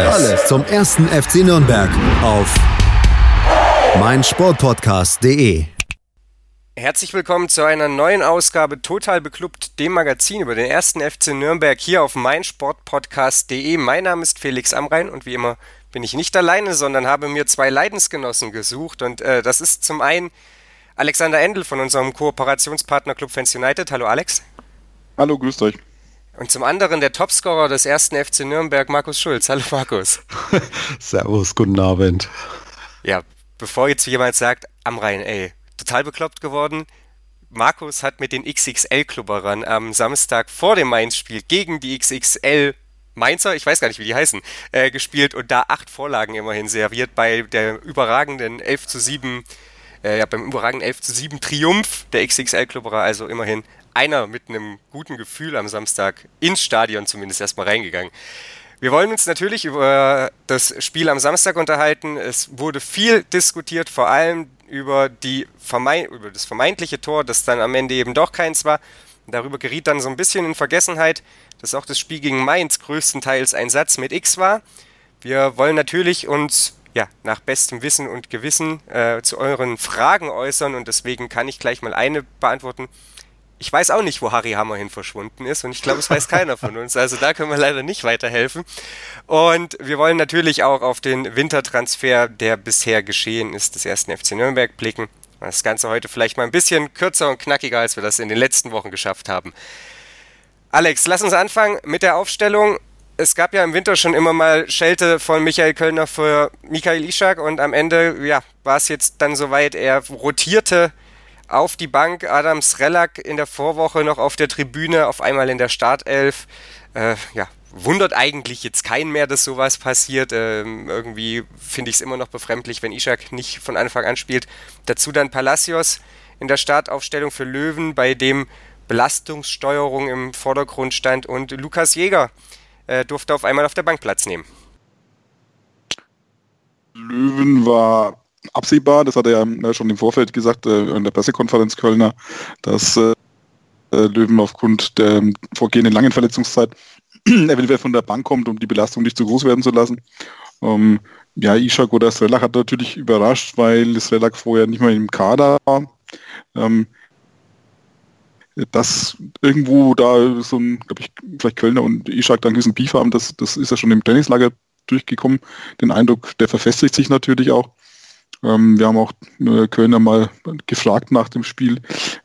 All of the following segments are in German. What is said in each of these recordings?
Alles, zum ersten FC Nürnberg auf meinsportpodcast.de. Herzlich willkommen zu einer neuen Ausgabe Total Beklubbt, dem Magazin über den ersten FC Nürnberg hier auf meinsportpodcast.de. Mein Name ist Felix Amrein und wie immer bin ich nicht alleine, sondern habe mir zwei Leidensgenossen gesucht und äh, das ist zum einen Alexander Endel von unserem Kooperationspartner Club Fans United. Hallo Alex. Hallo, grüßt euch. Und zum anderen der Topscorer des ersten FC Nürnberg, Markus Schulz. Hallo Markus. Servus, guten Abend. Ja, bevor jetzt jemand sagt, am Rhein, ey, total bekloppt geworden. Markus hat mit den XXL-Klubberern am Samstag vor dem Mainz-Spiel gegen die XXL Mainzer, ich weiß gar nicht, wie die heißen, äh, gespielt und da acht Vorlagen immerhin serviert bei der überragenden 11 zu 7, äh, ja, beim überragenden 11 zu 7 Triumph der XXL-Klubberer, also immerhin einer mit einem guten Gefühl am Samstag ins Stadion zumindest erstmal reingegangen. Wir wollen uns natürlich über das Spiel am Samstag unterhalten. Es wurde viel diskutiert, vor allem über, vermeint, über das vermeintliche Tor, das dann am Ende eben doch keins war. Darüber geriet dann so ein bisschen in Vergessenheit, dass auch das Spiel gegen Mainz größtenteils ein Satz mit X war. Wir wollen natürlich uns ja, nach bestem Wissen und Gewissen äh, zu euren Fragen äußern und deswegen kann ich gleich mal eine beantworten. Ich weiß auch nicht, wo Harry Hammerhin verschwunden ist und ich glaube, es weiß keiner von uns. Also da können wir leider nicht weiterhelfen. Und wir wollen natürlich auch auf den Wintertransfer, der bisher geschehen ist, des ersten FC Nürnberg blicken. Das Ganze heute vielleicht mal ein bisschen kürzer und knackiger, als wir das in den letzten Wochen geschafft haben. Alex, lass uns anfangen mit der Aufstellung. Es gab ja im Winter schon immer mal Schelte von Michael Kölner für Michael Ischak und am Ende ja, war es jetzt dann soweit, er rotierte auf die Bank. Adam Srelak in der Vorwoche noch auf der Tribüne, auf einmal in der Startelf. Äh, ja, wundert eigentlich jetzt keinen mehr, dass sowas passiert. Ähm, irgendwie finde ich es immer noch befremdlich, wenn Ishak nicht von Anfang an spielt. Dazu dann Palacios in der Startaufstellung für Löwen, bei dem Belastungssteuerung im Vordergrund stand und Lukas Jäger äh, durfte auf einmal auf der Bank Platz nehmen. Löwen war absehbar, das hat er ja schon im Vorfeld gesagt, äh, in der Pressekonferenz Kölner, dass äh, Löwen aufgrund der vorgehenden langen Verletzungszeit eventuell von der Bank kommt, um die Belastung nicht zu groß werden zu lassen. Ähm, ja, Ishak oder Strelak hat natürlich überrascht, weil Strelak vorher nicht mehr im Kader war. Ähm, dass irgendwo da so ein, glaube ich, vielleicht Kölner und Ishak dann diesen Beef haben, das, das ist ja schon im Trainingslager durchgekommen. Den Eindruck, der verfestigt sich natürlich auch. Ähm, wir haben auch äh, Kölner mal gefragt nach dem Spiel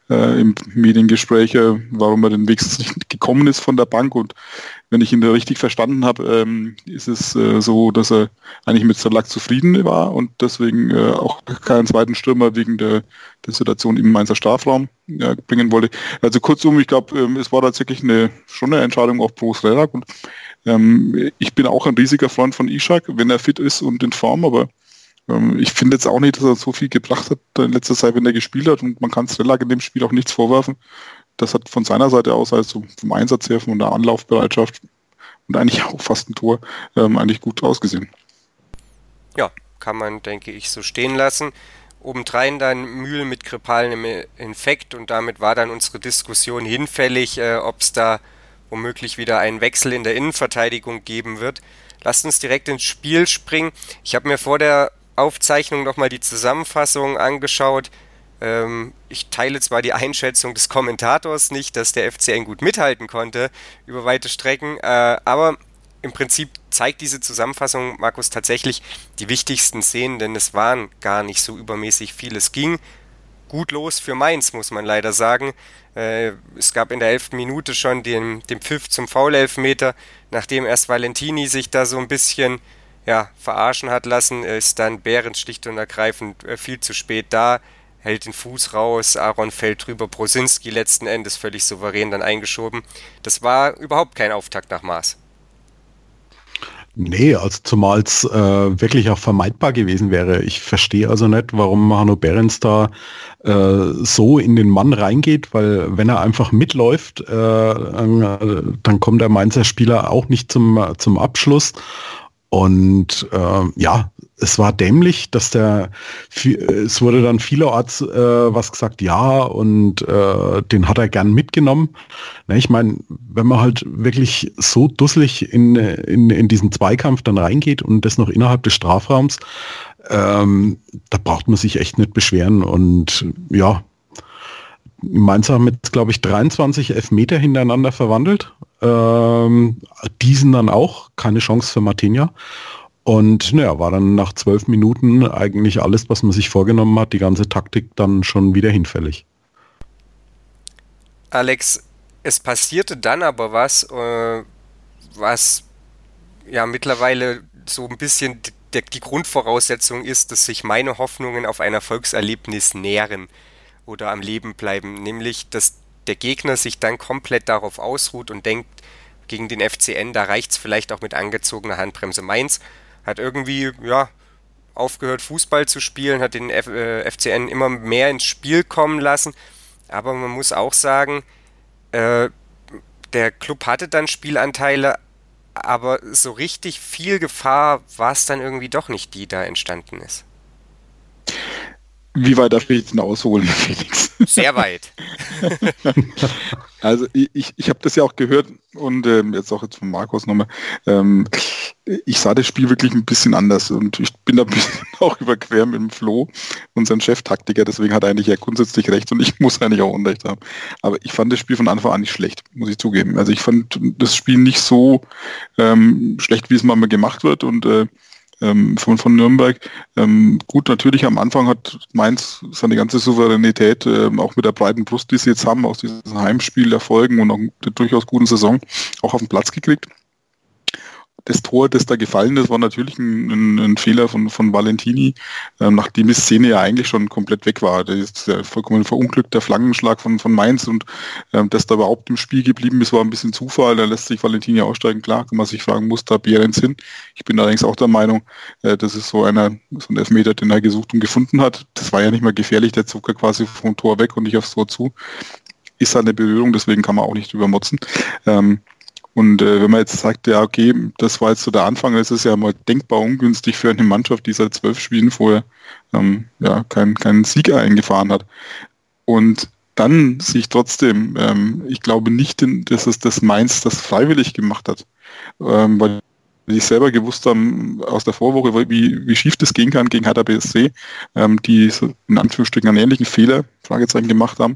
äh, im Mediengespräch, äh, warum er denn wenigstens nicht gekommen ist von der Bank. Und wenn ich ihn da richtig verstanden habe, ähm, ist es äh, so, dass er eigentlich mit Salak zufrieden war und deswegen äh, auch keinen zweiten Stürmer wegen der, der Situation im Mainzer Strafraum bringen wollte. Also kurzum, ich glaube, ähm, es war tatsächlich eine, schon eine Entscheidung auch pro Sredak und ähm, ich bin auch ein riesiger Freund von Ishak, wenn er fit ist und in Form, aber ich finde jetzt auch nicht, dass er so viel gebracht hat in letzter Zeit, wenn er gespielt hat und man kann Strelak in dem Spiel auch nichts vorwerfen. Das hat von seiner Seite aus, also vom Einsatz her, von der Anlaufbereitschaft und eigentlich auch fast ein Tor, ähm, eigentlich gut ausgesehen. Ja, kann man, denke ich, so stehen lassen. Obendrein dann Mühl mit grippalem Infekt und damit war dann unsere Diskussion hinfällig, äh, ob es da womöglich wieder einen Wechsel in der Innenverteidigung geben wird. Lasst uns direkt ins Spiel springen. Ich habe mir vor der Aufzeichnung nochmal die Zusammenfassung angeschaut. Ähm, ich teile zwar die Einschätzung des Kommentators nicht, dass der FCN gut mithalten konnte über weite Strecken, äh, aber im Prinzip zeigt diese Zusammenfassung, Markus, tatsächlich die wichtigsten Szenen, denn es waren gar nicht so übermäßig viel. Es ging gut los für Mainz, muss man leider sagen. Äh, es gab in der elften Minute schon den, den Pfiff zum Foul-Elfmeter, nachdem erst Valentini sich da so ein bisschen ja, verarschen hat lassen, ist dann Behrens schlicht und ergreifend äh, viel zu spät da, hält den Fuß raus, Aaron fällt drüber, Brosinski letzten Endes völlig souverän dann eingeschoben. Das war überhaupt kein Auftakt nach Maß. Nee, also zumal es äh, wirklich auch vermeidbar gewesen wäre. Ich verstehe also nicht, warum Hanno Behrens da äh, so in den Mann reingeht, weil wenn er einfach mitläuft, äh, dann kommt der Mainzer Spieler auch nicht zum, zum Abschluss. Und äh, ja, es war dämlich, dass der, es wurde dann vielerorts äh, was gesagt, ja, und äh, den hat er gern mitgenommen. Na, ich meine, wenn man halt wirklich so dusselig in, in, in diesen Zweikampf dann reingeht und das noch innerhalb des Strafraums, ähm, da braucht man sich echt nicht beschweren. Und ja, Mainz haben jetzt, glaube ich, 23 Elfmeter hintereinander verwandelt. Ähm, diesen dann auch, keine Chance für Martinia. Und naja, war dann nach zwölf Minuten eigentlich alles, was man sich vorgenommen hat, die ganze Taktik dann schon wieder hinfällig. Alex, es passierte dann aber was, äh, was ja mittlerweile so ein bisschen die, die Grundvoraussetzung ist, dass sich meine Hoffnungen auf ein Erfolgserlebnis nähren oder am Leben bleiben, nämlich dass der Gegner sich dann komplett darauf ausruht und denkt, gegen den FCN, da reicht es vielleicht auch mit angezogener Handbremse. Mainz hat irgendwie, ja, aufgehört Fußball zu spielen, hat den F äh, FCN immer mehr ins Spiel kommen lassen. Aber man muss auch sagen, äh, der Club hatte dann Spielanteile, aber so richtig viel Gefahr war es dann irgendwie doch nicht, die da entstanden ist. Wie weit darf ich jetzt denn ausholen, Felix? Sehr weit. also ich, ich habe das ja auch gehört und ähm, jetzt auch jetzt von Markus nochmal. Ähm, ich sah das Spiel wirklich ein bisschen anders und ich bin da ein bisschen auch überquer mit dem Flo, unseren Cheftaktiker, deswegen hat er eigentlich ja grundsätzlich recht und ich muss eigentlich auch Unrecht haben. Aber ich fand das Spiel von Anfang an nicht schlecht, muss ich zugeben. Also ich fand das Spiel nicht so ähm, schlecht, wie es mal gemacht wird und äh, ähm, von, von Nürnberg. Ähm, gut, natürlich am Anfang hat Mainz seine ganze Souveränität, ähm, auch mit der breiten Brust, die sie jetzt haben, aus diesem Heimspiel erfolgen und auch der durchaus guten Saison, auch auf den Platz gekriegt das Tor, das da gefallen ist, war natürlich ein, ein, ein Fehler von, von Valentini, ähm, nachdem die Szene ja eigentlich schon komplett weg war. Das ist ja vollkommen verunglückter Flankenschlag von, von Mainz und ähm, dass da überhaupt im Spiel geblieben ist, war ein bisschen Zufall. Da lässt sich Valentini aussteigen. Klar, kann man sich fragen, muss da Behrens hin? Ich bin allerdings auch der Meinung, äh, das ist so einer, so ein Elfmeter, den er gesucht und gefunden hat. Das war ja nicht mal gefährlich, der Zucker quasi vom Tor weg und nicht aufs Tor zu. Ist halt eine Berührung, deswegen kann man auch nicht übermotzen. Ähm, und äh, wenn man jetzt sagt, ja, okay, das war jetzt so der Anfang, ist ja mal denkbar ungünstig für eine Mannschaft, die seit zwölf Spielen vorher ähm, ja, keinen kein Sieg eingefahren hat. Und dann sich trotzdem, ähm, ich glaube nicht, dass es das Mainz das freiwillig gemacht hat, ähm, weil die selber gewusst haben aus der Vorwoche, wie, wie schief das gehen kann gegen Hertha BSC, ähm, die so in Anführungsstrichen einen ähnlichen Fehler, Fragezeichen gemacht haben.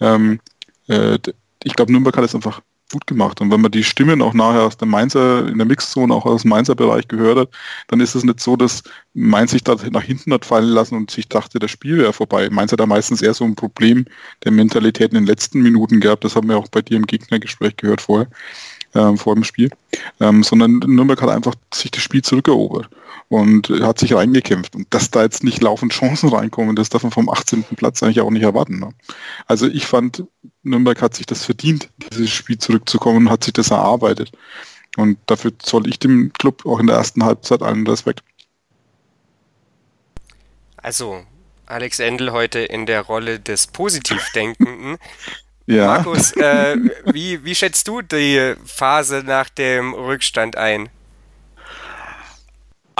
Ähm, äh, ich glaube, Nürnberg hat es einfach gut gemacht. Und wenn man die Stimmen auch nachher aus der Mainzer, in der Mixzone, auch aus dem Mainzer Bereich gehört hat, dann ist es nicht so, dass Mainz sich da nach hinten hat fallen lassen und sich dachte, das Spiel wäre vorbei. Mainz hat da meistens eher so ein Problem der Mentalität in den letzten Minuten gehabt. Das haben wir auch bei dir im Gegnergespräch gehört vorher, ähm, vor dem Spiel. Ähm, sondern Nürnberg hat einfach sich das Spiel zurückerobert und hat sich reingekämpft. Und dass da jetzt nicht laufend Chancen reinkommen, das darf man vom 18. Platz eigentlich auch nicht erwarten. Ne? Also ich fand, Nürnberg hat sich das verdient, dieses Spiel zurückzukommen und hat sich das erarbeitet. Und dafür zoll ich dem Club auch in der ersten Halbzeit allen Respekt. Also, Alex Endel heute in der Rolle des Positivdenkenden. Ja. Markus, äh, wie, wie schätzt du die Phase nach dem Rückstand ein?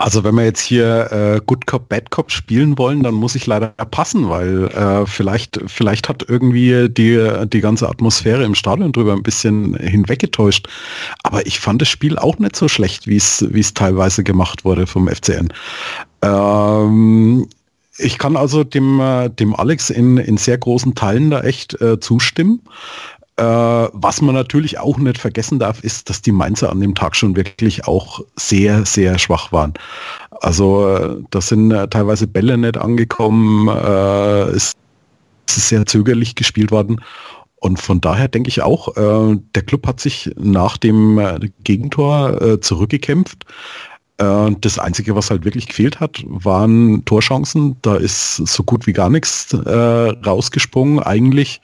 Also wenn wir jetzt hier äh, Good Cop, Bad Cop spielen wollen, dann muss ich leider passen, weil äh, vielleicht, vielleicht hat irgendwie die, die ganze Atmosphäre im Stadion drüber ein bisschen hinweggetäuscht. Aber ich fand das Spiel auch nicht so schlecht, wie es wie es teilweise gemacht wurde vom FCN. Ähm, ich kann also dem, äh, dem Alex in, in sehr großen Teilen da echt äh, zustimmen. Äh, was man natürlich auch nicht vergessen darf, ist, dass die Mainzer an dem Tag schon wirklich auch sehr, sehr schwach waren. Also äh, da sind äh, teilweise Bälle nicht angekommen, äh, es ist sehr zögerlich gespielt worden. Und von daher denke ich auch, äh, der Club hat sich nach dem äh, Gegentor äh, zurückgekämpft. Äh, das Einzige, was halt wirklich gefehlt hat, waren Torchancen. Da ist so gut wie gar nichts äh, rausgesprungen. Eigentlich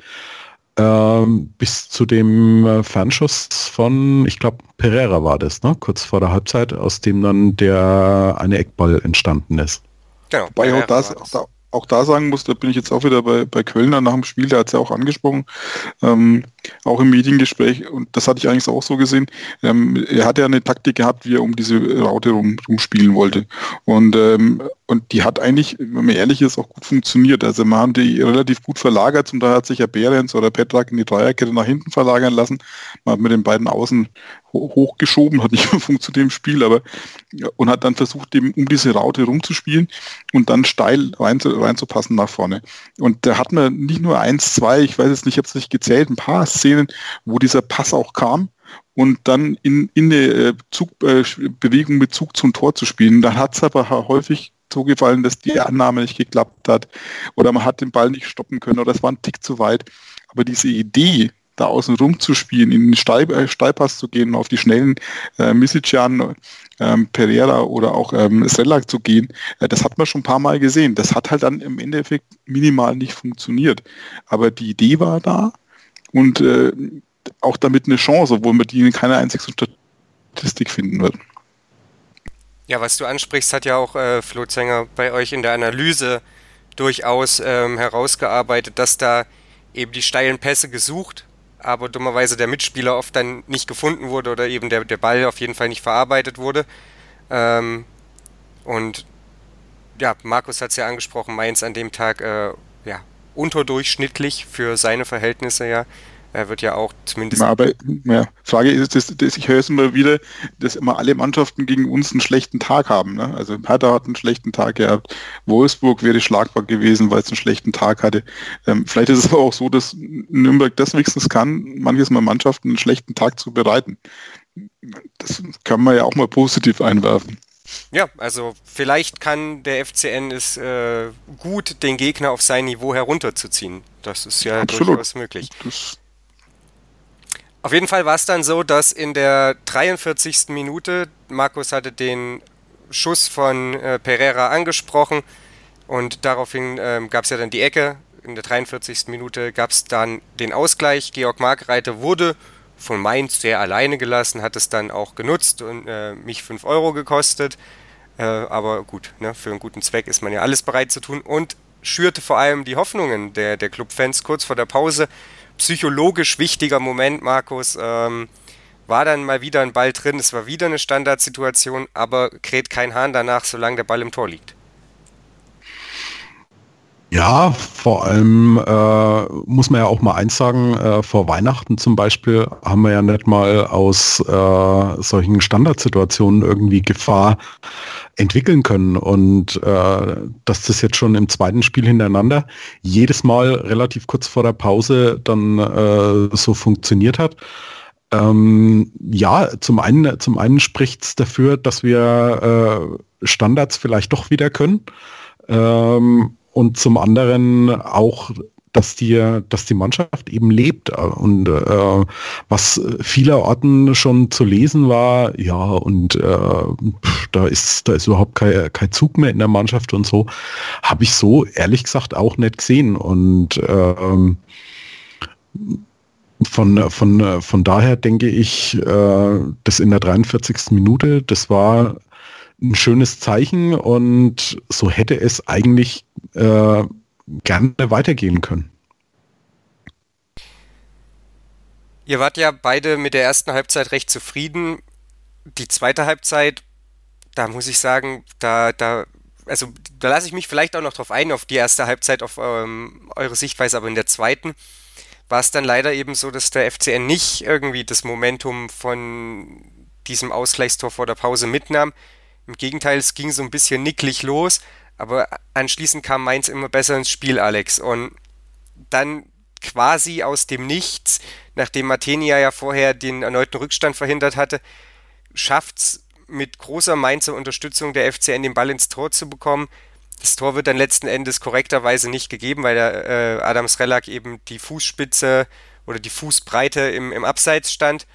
ähm, bis zu dem äh, Fernschuss von, ich glaube, Pereira war das, ne? kurz vor der Halbzeit, aus dem dann der eine Eckball entstanden ist. Genau. Wobei auch das, auch, auch da sagen muss, da bin ich jetzt auch wieder bei, bei Kölner nach dem Spiel, der hat es ja auch angesprochen, ähm, auch im Mediengespräch, und das hatte ich eigentlich auch so gesehen, ähm, er hat ja eine Taktik gehabt, wie er um diese Raute rum, rumspielen wollte. Und, ähm, und die hat eigentlich, wenn man ehrlich ist, auch gut funktioniert. Also man haben die relativ gut verlagert, zum Teil hat sich ja Behrens oder Petrak in die Dreierkette nach hinten verlagern lassen. Man hat mit den beiden Außen hochgeschoben, hat nicht mehr funktioniert im Spiel, aber und hat dann versucht, eben um diese Raute rumzuspielen und dann steil rein, reinzupassen nach vorne. Und da hat man nicht nur eins, zwei, ich weiß jetzt nicht, ich habe es nicht gezählt, ein paar Szenen, wo dieser Pass auch kam und dann in, in eine äh, Zug, äh, Bewegung mit Zug zum Tor zu spielen. Dann hat es aber häufig so gefallen, dass die Annahme nicht geklappt hat oder man hat den Ball nicht stoppen können oder es war ein Tick zu weit. Aber diese Idee, da außen rum zu spielen, in den äh, Steilpass zu gehen, auf die schnellen äh, Misicjan, ähm, Pereira oder auch ähm, Srelak zu gehen, äh, das hat man schon ein paar Mal gesehen. Das hat halt dann im Endeffekt minimal nicht funktioniert. Aber die Idee war da und äh, auch damit eine Chance, obwohl man die in keiner einzigen Statistik finden wird. Ja, was du ansprichst, hat ja auch äh, Flo Zenger bei euch in der Analyse durchaus ähm, herausgearbeitet, dass da eben die steilen Pässe gesucht aber dummerweise der Mitspieler oft dann nicht gefunden wurde oder eben der, der Ball auf jeden Fall nicht verarbeitet wurde. Ähm, und ja, Markus hat es ja angesprochen, Mainz an dem Tag äh, ja, unterdurchschnittlich für seine Verhältnisse ja. Er wird ja auch zumindest. Aber ja, Frage ist, dass, dass ich höre es immer wieder, dass immer alle Mannschaften gegen uns einen schlechten Tag haben. Ne? Also Hertha hat einen schlechten Tag gehabt. Wolfsburg wäre schlagbar gewesen, weil es einen schlechten Tag hatte. Ähm, vielleicht ist es aber auch so, dass Nürnberg das wenigstens kann, manches Mal Mannschaften einen schlechten Tag zu bereiten. Das kann man ja auch mal positiv einwerfen. Ja, also vielleicht kann der FCN es äh, gut, den Gegner auf sein Niveau herunterzuziehen. Das ist ja Absolut. durchaus möglich. Das auf jeden Fall war es dann so, dass in der 43. Minute, Markus hatte den Schuss von äh, Pereira angesprochen und daraufhin äh, gab es ja dann die Ecke. In der 43. Minute gab es dann den Ausgleich. Georg Markreiter wurde von Mainz sehr alleine gelassen, hat es dann auch genutzt und äh, mich 5 Euro gekostet. Äh, aber gut, ne, für einen guten Zweck ist man ja alles bereit zu tun und schürte vor allem die Hoffnungen der, der Clubfans kurz vor der Pause psychologisch wichtiger Moment, Markus. Ähm, war dann mal wieder ein Ball drin, es war wieder eine Standardsituation, aber kräht kein Hahn danach, solange der Ball im Tor liegt. Ja, vor allem äh, muss man ja auch mal eins sagen, äh, vor Weihnachten zum Beispiel haben wir ja nicht mal aus äh, solchen Standardsituationen irgendwie Gefahr entwickeln können. Und äh, dass das jetzt schon im zweiten Spiel hintereinander jedes Mal relativ kurz vor der Pause dann äh, so funktioniert hat. Ähm, ja, zum einen, zum einen spricht es dafür, dass wir äh, Standards vielleicht doch wieder können. Ähm, und zum anderen auch dass die, dass die Mannschaft eben lebt und äh, was vielerorten schon zu lesen war, ja, und äh, da ist, da ist überhaupt kein, kein Zug mehr in der Mannschaft und so, habe ich so ehrlich gesagt auch nicht gesehen. Und ähm, von, von, von daher denke ich, äh, das in der 43. Minute, das war ein schönes Zeichen und so hätte es eigentlich äh, gerne weitergehen können. Ihr wart ja beide mit der ersten Halbzeit recht zufrieden. Die zweite Halbzeit, da muss ich sagen, da, da, also da lasse ich mich vielleicht auch noch drauf ein, auf die erste Halbzeit, auf ähm, eure Sichtweise, aber in der zweiten war es dann leider eben so, dass der FCN nicht irgendwie das Momentum von diesem Ausgleichstor vor der Pause mitnahm. Im Gegenteil, es ging so ein bisschen nicklig los, aber anschließend kam Mainz immer besser ins Spiel, Alex. Und dann quasi aus dem Nichts, nachdem Matenia ja vorher den erneuten Rückstand verhindert hatte, schafft es mit großer Mainzer Unterstützung der FCN den Ball ins Tor zu bekommen. Das Tor wird dann letzten Endes korrekterweise nicht gegeben, weil der äh, Adams Relak eben die Fußspitze oder die Fußbreite im, im Abseits stand.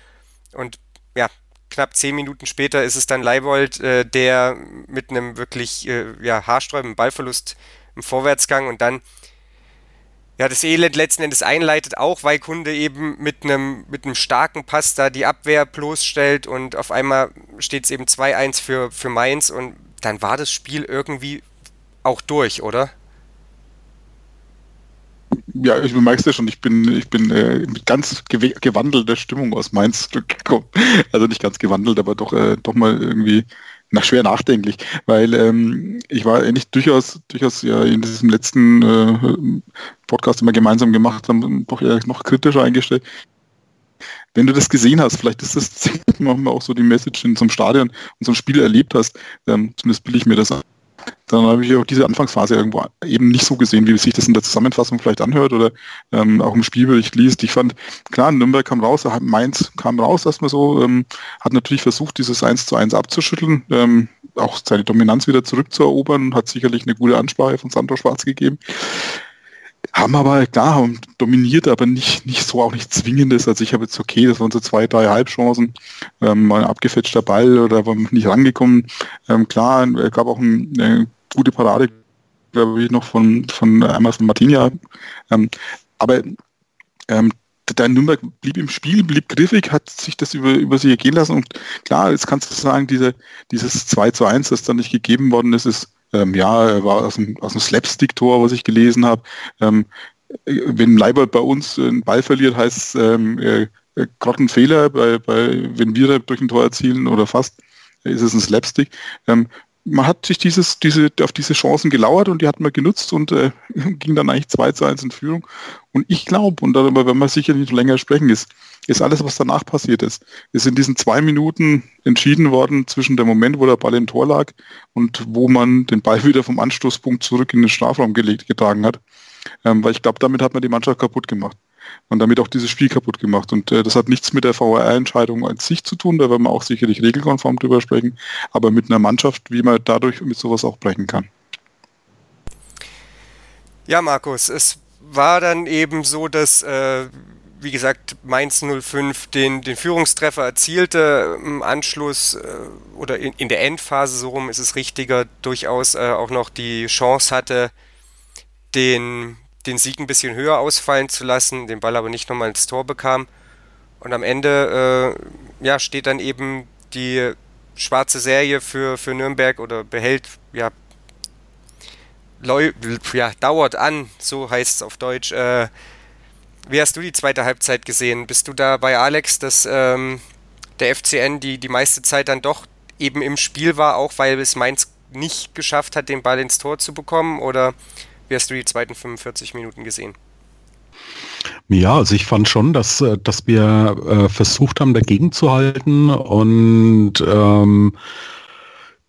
Und ja, knapp zehn Minuten später ist es dann Leibold, äh, der mit einem wirklich äh, ja, haarsträubenden Ballverlust im Vorwärtsgang und dann ja, das Elend letzten Endes einleitet, auch weil Kunde eben mit einem mit einem starken Pass da die Abwehr bloßstellt und auf einmal steht es eben 2-1 für, für Mainz und dann war das Spiel irgendwie auch durch, oder? Ja, ich merkst ja schon, ich bin, ich bin äh, mit ganz gewandelter Stimmung aus Mainz zurückgekommen. Also nicht ganz gewandelt, aber doch, äh, doch mal irgendwie na, schwer nachdenklich, weil ähm, ich war eigentlich durchaus, durchaus ja in diesem letzten äh, Podcast, den wir gemeinsam gemacht haben, doch eher noch kritischer eingestellt. Wenn du das gesehen hast, vielleicht ist das manchmal auch so die Message in einem Stadion und einem Spiel erlebt hast, ähm, zumindest bilde ich mir das dann habe ich auch diese Anfangsphase irgendwo eben nicht so gesehen, wie sich das in der Zusammenfassung vielleicht anhört oder ähm, auch im Spielbericht liest. Ich fand, klar, Nürnberg kam raus, Mainz kam raus erstmal so, ähm, hat natürlich versucht, dieses 1 zu 1 abzuschütteln, ähm, auch seine Dominanz wieder zurückzuerobern, hat sicherlich eine gute Ansprache von Sandro Schwarz gegeben haben aber, klar, haben dominiert, aber nicht, nicht so, auch nicht zwingendes. Also ich habe jetzt okay, das waren so zwei, drei Halbchancen, ähm, mal ein abgefetschter Ball oder war nicht rangekommen. Ähm, klar, es gab auch ein, eine gute Parade, glaube ich, noch von, von einmal von Martinia. Ähm, aber ähm, der Nürnberg blieb im Spiel, blieb griffig, hat sich das über, über sich ergehen lassen und klar, jetzt kannst du sagen, diese, dieses 2 zu 1, das dann nicht gegeben worden ist, ist ähm, ja, war aus dem, aus dem Slapstick-Tor, was ich gelesen habe. Ähm, wenn Leibold bei uns einen Ball verliert, heißt es ähm, äh, Grottenfehler, bei, bei, wenn wir durch ein Tor erzielen oder fast, ist es ein Slapstick. Ähm, man hat sich dieses, diese, auf diese Chancen gelauert und die hat man genutzt und äh, ging dann eigentlich 2 zu 1 in Führung. Und ich glaube, und darüber werden wir sicherlich länger sprechen, ist, ist alles, was danach passiert ist, ist in diesen zwei Minuten entschieden worden zwischen dem Moment, wo der Ball im Tor lag und wo man den Ball wieder vom Anstoßpunkt zurück in den Strafraum gelegt, getragen hat. Ähm, weil ich glaube, damit hat man die Mannschaft kaputt gemacht und damit auch dieses Spiel kaputt gemacht. Und äh, das hat nichts mit der VAR-Entscheidung an sich zu tun, da werden wir auch sicherlich regelkonform drüber sprechen, aber mit einer Mannschaft, wie man dadurch mit sowas auch brechen kann. Ja, Markus, es war dann eben so, dass, äh, wie gesagt, Mainz 05 den, den Führungstreffer erzielte. Im Anschluss äh, oder in, in, der Endphase, so rum ist es richtiger, durchaus äh, auch noch die Chance hatte, den den Sieg ein bisschen höher ausfallen zu lassen, den Ball aber nicht nochmal ins Tor bekam. Und am Ende äh, ja, steht dann eben die schwarze Serie für, für Nürnberg oder behält, ja, ja, dauert an, so heißt es auf Deutsch. Äh, wie hast du die zweite Halbzeit gesehen? Bist du da bei Alex, dass ähm, der FCN die, die meiste Zeit dann doch eben im Spiel war, auch weil es Mainz nicht geschafft hat, den Ball ins Tor zu bekommen? Oder wie hast du die zweiten 45 Minuten gesehen? Ja, also ich fand schon, dass, äh, dass wir äh, versucht haben, dagegen zu halten und ähm,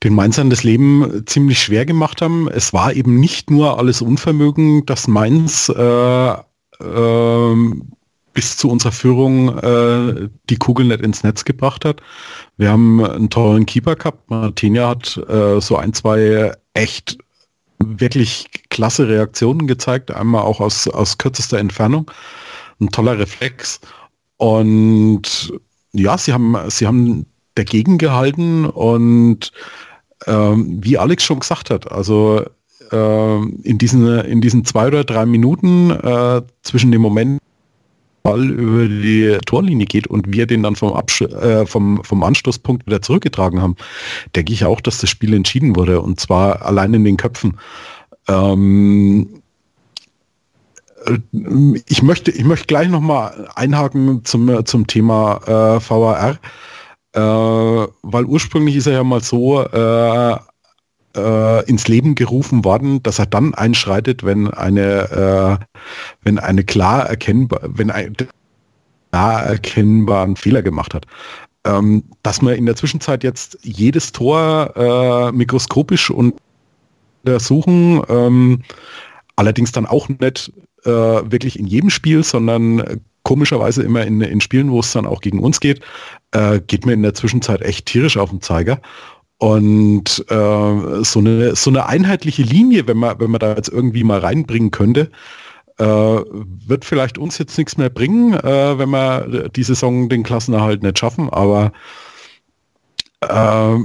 den Mainzern das Leben ziemlich schwer gemacht haben. Es war eben nicht nur alles Unvermögen, dass Mainz äh, äh, bis zu unserer Führung äh, die Kugel nicht ins Netz gebracht hat. Wir haben einen tollen Keeper gehabt. Martinia hat äh, so ein, zwei echt wirklich klasse Reaktionen gezeigt, einmal auch aus, aus kürzester Entfernung. Ein toller Reflex. Und ja, sie haben, sie haben dagegen gehalten und ähm, wie Alex schon gesagt hat, also äh, in, diesen, in diesen zwei oder drei Minuten äh, zwischen dem Moment, Ball über die Torlinie geht und wir den dann vom, Absch äh, vom, vom Anstoßpunkt wieder zurückgetragen haben, denke ich auch, dass das Spiel entschieden wurde und zwar allein in den Köpfen. Ähm, äh, ich möchte, ich möchte gleich nochmal einhaken zum, zum Thema äh, VAR, äh, weil ursprünglich ist er ja mal so äh, äh, ins Leben gerufen worden, dass er dann einschreitet, wenn eine, äh, wenn eine klar erkennbar, wenn ein klar erkennbaren Fehler gemacht hat. Ähm, dass man in der Zwischenzeit jetzt jedes Tor äh, mikroskopisch untersuchen, ähm, allerdings dann auch nicht äh, wirklich in jedem Spiel, sondern komischerweise immer in, in Spielen, wo es dann auch gegen uns geht, äh, geht mir in der Zwischenzeit echt tierisch auf den Zeiger. Und äh, so, eine, so eine einheitliche Linie, wenn man, wenn man da jetzt irgendwie mal reinbringen könnte, äh, wird vielleicht uns jetzt nichts mehr bringen, äh, wenn wir die Saison den Klassenerhalt nicht schaffen. Aber äh,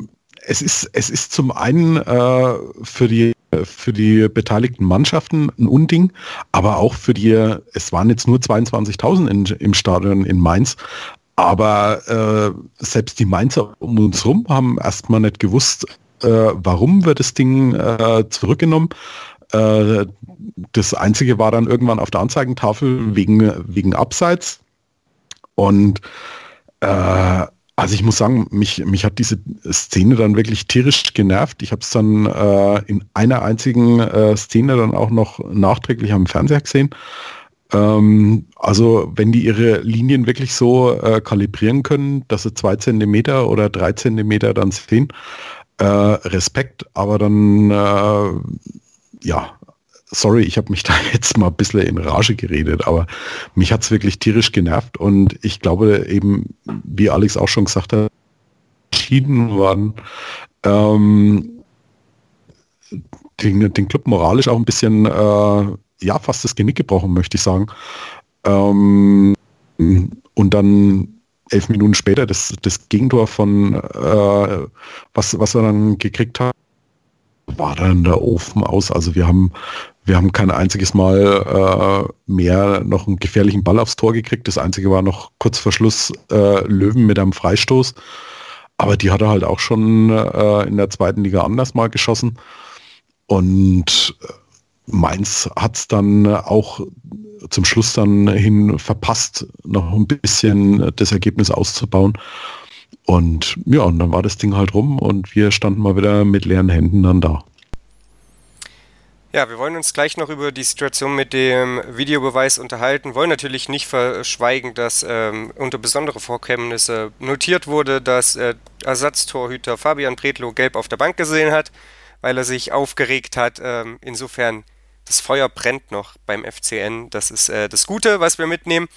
es, ist, es ist zum einen äh, für die für die beteiligten Mannschaften ein Unding, aber auch für die, es waren jetzt nur 22.000 im Stadion in Mainz, aber äh, selbst die Mainzer um uns rum haben erstmal nicht gewusst, äh, warum wird das Ding äh, zurückgenommen. Äh, das Einzige war dann irgendwann auf der Anzeigentafel wegen, wegen Abseits. Und äh, also ich muss sagen, mich, mich hat diese Szene dann wirklich tierisch genervt. Ich habe es dann äh, in einer einzigen äh, Szene dann auch noch nachträglich am Fernseher gesehen. Ähm, also wenn die ihre Linien wirklich so äh, kalibrieren können, dass sie zwei Zentimeter oder drei Zentimeter dann sehen, äh, Respekt, aber dann äh, ja, sorry, ich habe mich da jetzt mal ein bisschen in Rage geredet, aber mich hat es wirklich tierisch genervt und ich glaube eben, wie Alex auch schon gesagt hat, entschieden worden, ähm, den, den Club moralisch auch ein bisschen, äh, ja, fast das Genick gebrochen, möchte ich sagen. Ähm, und dann elf Minuten später das, das Gegentor von, äh, was, was er dann gekriegt hat, war dann der Ofen aus. Also wir haben, wir haben kein einziges Mal äh, mehr noch einen gefährlichen Ball aufs Tor gekriegt. Das einzige war noch kurz vor Schluss äh, Löwen mit einem Freistoß. Aber die hat er halt auch schon äh, in der zweiten Liga anders mal geschossen. Und äh, Mainz hat es dann auch zum Schluss dann hin verpasst, noch ein bisschen das Ergebnis auszubauen. Und ja, und dann war das Ding halt rum und wir standen mal wieder mit leeren Händen dann da. Ja, wir wollen uns gleich noch über die Situation mit dem Videobeweis unterhalten, wollen natürlich nicht verschweigen, dass ähm, unter besondere Vorkommnisse notiert wurde, dass äh, Ersatztorhüter Fabian Bredlow gelb auf der Bank gesehen hat, weil er sich aufgeregt hat. Ähm, insofern, das Feuer brennt noch beim FCN. Das ist äh, das Gute, was wir mitnehmen.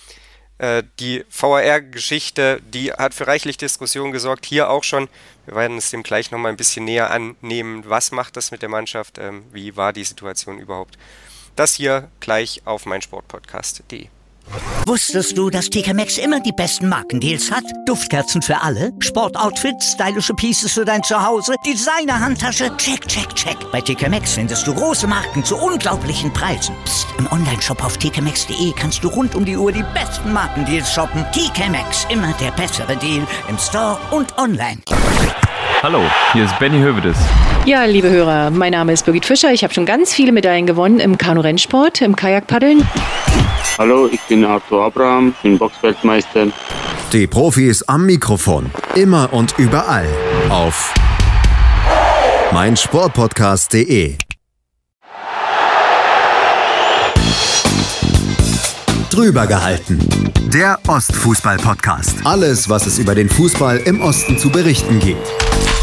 Äh, die VAR-Geschichte, die hat für reichlich Diskussion gesorgt. Hier auch schon. Wir werden es dem gleich nochmal ein bisschen näher annehmen. Was macht das mit der Mannschaft? Ähm, wie war die Situation überhaupt? Das hier gleich auf meinsportpodcast.de. Wusstest du, dass TK Maxx immer die besten Markendeals hat? Duftkerzen für alle, Sportoutfits, stylische Pieces für dein Zuhause, Designer-Handtasche, check, check, check. Bei TK Maxx findest du große Marken zu unglaublichen Preisen. Psst. im Onlineshop auf tkmaxx.de kannst du rund um die Uhr die besten Markendeals shoppen. TK Maxx, immer der bessere Deal im Store und online. Hallo, hier ist Benny Hövedes. Ja, liebe Hörer, mein Name ist Birgit Fischer. Ich habe schon ganz viele Medaillen gewonnen im Kanu-Rennsport, im Kajakpaddeln. Hallo, ich bin Arthur Abraham, bin Boxweltmeister. Die Profis am Mikrofon, immer und überall auf meinsportpodcast.de. Drüber gehalten. Der Ostfußball-Podcast. Alles, was es über den Fußball im Osten zu berichten gibt.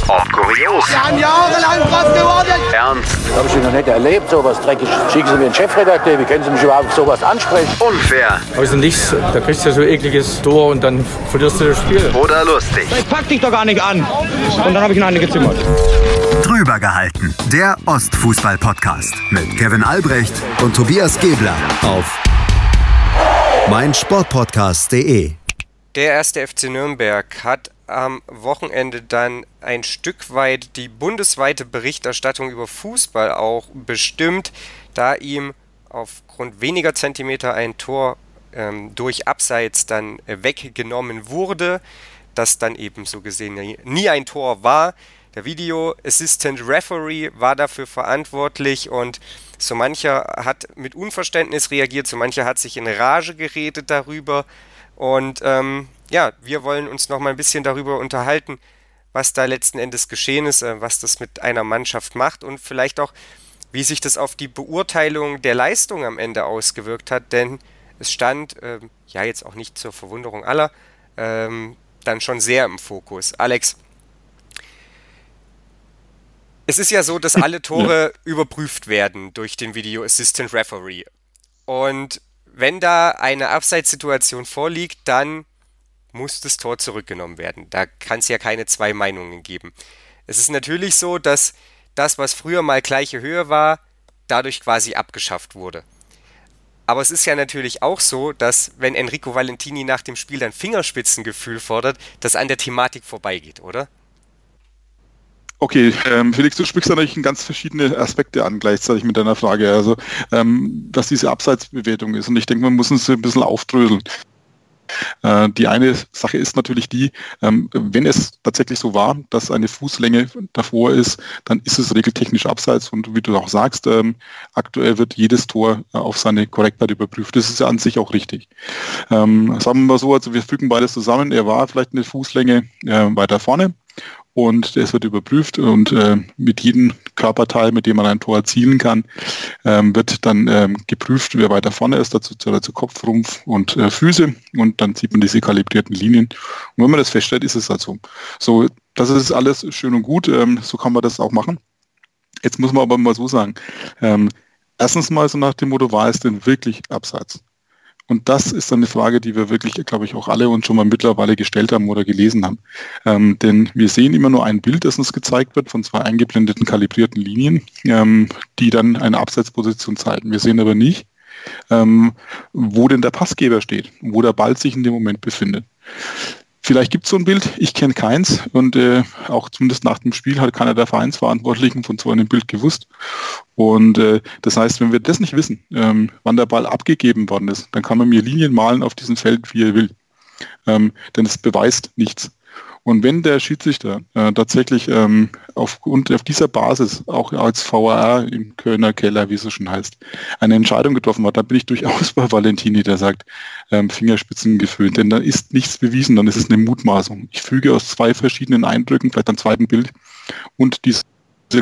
Ob kurios. Wir haben jahrelang was gewonnen. Ernst. Habe ich noch nicht erlebt, sowas dreckig. Schicken Sie mir einen Chefredakteur, wie können Sie mich überhaupt sowas ansprechen? Unfair. Also nichts, da kriegst du so ein ekliges Tor und dann verlierst du das Spiel. Oder lustig. Ich pack dich doch gar nicht an. Und dann habe ich ihn eine gezimmert. Drüber gehalten. Der Ostfußball-Podcast mit Kevin Albrecht und Tobias Gebler auf meinsportpodcast.de. Der erste FC Nürnberg hat am Wochenende dann ein Stück weit die bundesweite Berichterstattung über Fußball auch bestimmt, da ihm aufgrund weniger Zentimeter ein Tor ähm, durch Abseits dann äh, weggenommen wurde, das dann eben so gesehen nie, ein Tor war. Der Video Assistant Referee war dafür verantwortlich und so mancher hat mit Unverständnis reagiert, so mancher hat sich in Rage geredet darüber. Und ähm, ja, wir wollen uns noch mal ein bisschen darüber unterhalten, was da letzten Endes geschehen ist, äh, was das mit einer Mannschaft macht und vielleicht auch, wie sich das auf die Beurteilung der Leistung am Ende ausgewirkt hat, denn es stand, äh, ja jetzt auch nicht zur Verwunderung aller, ähm, dann schon sehr im Fokus. Alex, es ist ja so, dass alle Tore ja. überprüft werden durch den Video Assistant Referee. Und wenn da eine Abseitssituation vorliegt, dann muss das Tor zurückgenommen werden. Da kann es ja keine zwei Meinungen geben. Es ist natürlich so, dass das, was früher mal gleiche Höhe war, dadurch quasi abgeschafft wurde. Aber es ist ja natürlich auch so, dass wenn Enrico Valentini nach dem Spiel dann Fingerspitzengefühl fordert, das an der Thematik vorbeigeht, oder? Okay, ähm, Felix, du sprichst natürlich ganz verschiedene Aspekte an gleichzeitig mit deiner Frage. Also, ähm, was diese Abseitsbewertung ist. Und ich denke, man muss uns ein bisschen aufdröseln. Äh, die eine Sache ist natürlich die, ähm, wenn es tatsächlich so war, dass eine Fußlänge davor ist, dann ist es regeltechnisch abseits und wie du auch sagst, ähm, aktuell wird jedes Tor äh, auf seine Korrektheit überprüft. Das ist ja an sich auch richtig. Ähm, sagen wir mal so, also wir fügen beides zusammen. Er war vielleicht eine Fußlänge äh, weiter vorne und es wird überprüft und äh, mit jedem Körperteil, mit dem man ein Tor erzielen kann, ähm, wird dann ähm, geprüft, wer weiter vorne ist, dazu, dazu Kopf, Rumpf und äh, Füße und dann sieht man diese kalibrierten Linien. Und wenn man das feststellt, ist es halt so. So, das ist alles schön und gut, ähm, so kann man das auch machen. Jetzt muss man aber mal so sagen, ähm, erstens mal so nach dem Motto, war es denn wirklich abseits? Und das ist dann eine Frage, die wir wirklich, glaube ich, auch alle uns schon mal mittlerweile gestellt haben oder gelesen haben. Ähm, denn wir sehen immer nur ein Bild, das uns gezeigt wird von zwei eingeblendeten kalibrierten Linien, ähm, die dann eine Abseitsposition zeigen. Wir sehen aber nicht, ähm, wo denn der Passgeber steht, wo der Ball sich in dem Moment befindet. Vielleicht gibt es so ein Bild, ich kenne keins und äh, auch zumindest nach dem Spiel hat keiner der Vereinsverantwortlichen von so einem Bild gewusst. Und äh, das heißt, wenn wir das nicht wissen, ähm, wann der Ball abgegeben worden ist, dann kann man mir Linien malen auf diesem Feld, wie er will. Ähm, denn es beweist nichts. Und wenn der Schiedsrichter äh, tatsächlich ähm, aufgrund auf dieser Basis, auch als VAR im Kölner Keller, wie es so schon heißt, eine Entscheidung getroffen hat, dann bin ich durchaus bei Valentini, der sagt, ähm, Fingerspitzen geföhnt. Denn dann ist nichts bewiesen, dann ist es eine Mutmaßung. Ich füge aus zwei verschiedenen Eindrücken, vielleicht am zweiten Bild und dieser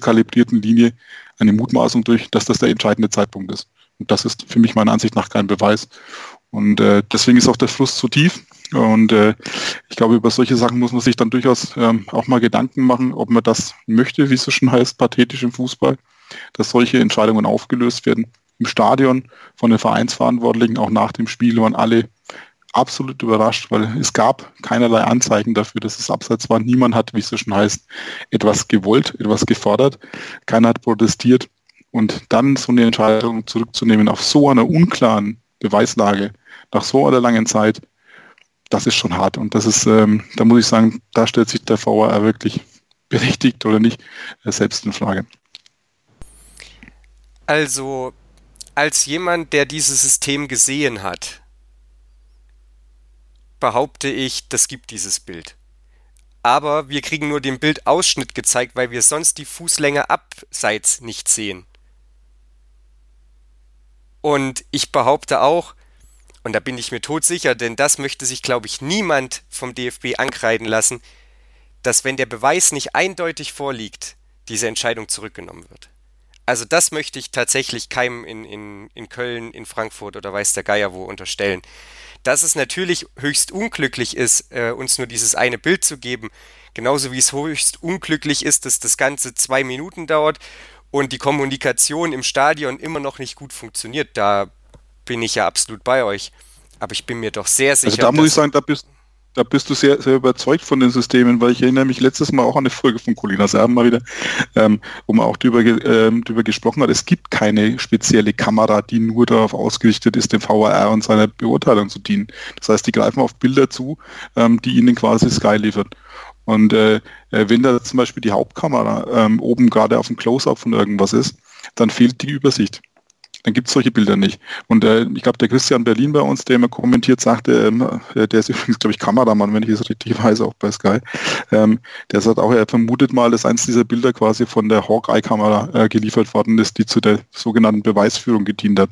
kalibrierten Linie eine Mutmaßung durch, dass das der entscheidende Zeitpunkt ist. Und das ist für mich meiner Ansicht nach kein Beweis. Und äh, deswegen ist auch der Fluss zu tief. Und äh, ich glaube, über solche Sachen muss man sich dann durchaus ähm, auch mal Gedanken machen, ob man das möchte, wie es so schon heißt, pathetisch im Fußball, dass solche Entscheidungen aufgelöst werden. Im Stadion von den Vereinsverantwortlichen, auch nach dem Spiel, waren alle absolut überrascht, weil es gab keinerlei Anzeichen dafür, dass es abseits war. Niemand hat, wie es so schon heißt, etwas gewollt, etwas gefordert. Keiner hat protestiert. Und dann so eine Entscheidung zurückzunehmen auf so einer unklaren Beweislage, nach so einer langen Zeit, das ist schon hart. Und das ist, ähm, da muss ich sagen, da stellt sich der VAR wirklich berechtigt oder nicht äh, selbst in Frage. Also, als jemand, der dieses System gesehen hat, behaupte ich, das gibt dieses Bild. Aber wir kriegen nur den Bildausschnitt gezeigt, weil wir sonst die Fußlänge abseits nicht sehen. Und ich behaupte auch, und da bin ich mir todsicher, denn das möchte sich, glaube ich, niemand vom DFB ankreiden lassen, dass wenn der Beweis nicht eindeutig vorliegt, diese Entscheidung zurückgenommen wird. Also das möchte ich tatsächlich keinem in, in, in Köln, in Frankfurt oder weiß der Geier wo unterstellen. Dass es natürlich höchst unglücklich ist, äh, uns nur dieses eine Bild zu geben, genauso wie es höchst unglücklich ist, dass das Ganze zwei Minuten dauert und die Kommunikation im Stadion immer noch nicht gut funktioniert. Da bin ich ja absolut bei euch. Aber ich bin mir doch sehr also sicher. Also da muss ich sagen, da bist, da bist du sehr, sehr überzeugt von den Systemen, weil ich erinnere mich letztes Mal auch an eine Folge von Colina Serben mal wieder, ähm, wo man auch darüber, ähm, darüber gesprochen hat, es gibt keine spezielle Kamera, die nur darauf ausgerichtet ist, dem VAR und seiner Beurteilung zu dienen. Das heißt, die greifen auf Bilder zu, ähm, die ihnen quasi Sky liefert. Und äh, äh wenn da zum Beispiel die Hauptkamera ähm, oben gerade auf dem Close-up von irgendwas ist, dann fehlt die Übersicht dann gibt es solche Bilder nicht. Und äh, ich glaube, der Christian Berlin bei uns, der immer kommentiert, sagte, ähm, äh, der ist übrigens, glaube ich, Kameramann, wenn ich es richtig weiß, auch bei Sky, ähm, der sagt auch, er vermutet mal, dass eins dieser Bilder quasi von der Hawkeye-Kamera äh, geliefert worden ist, die zu der sogenannten Beweisführung gedient hat.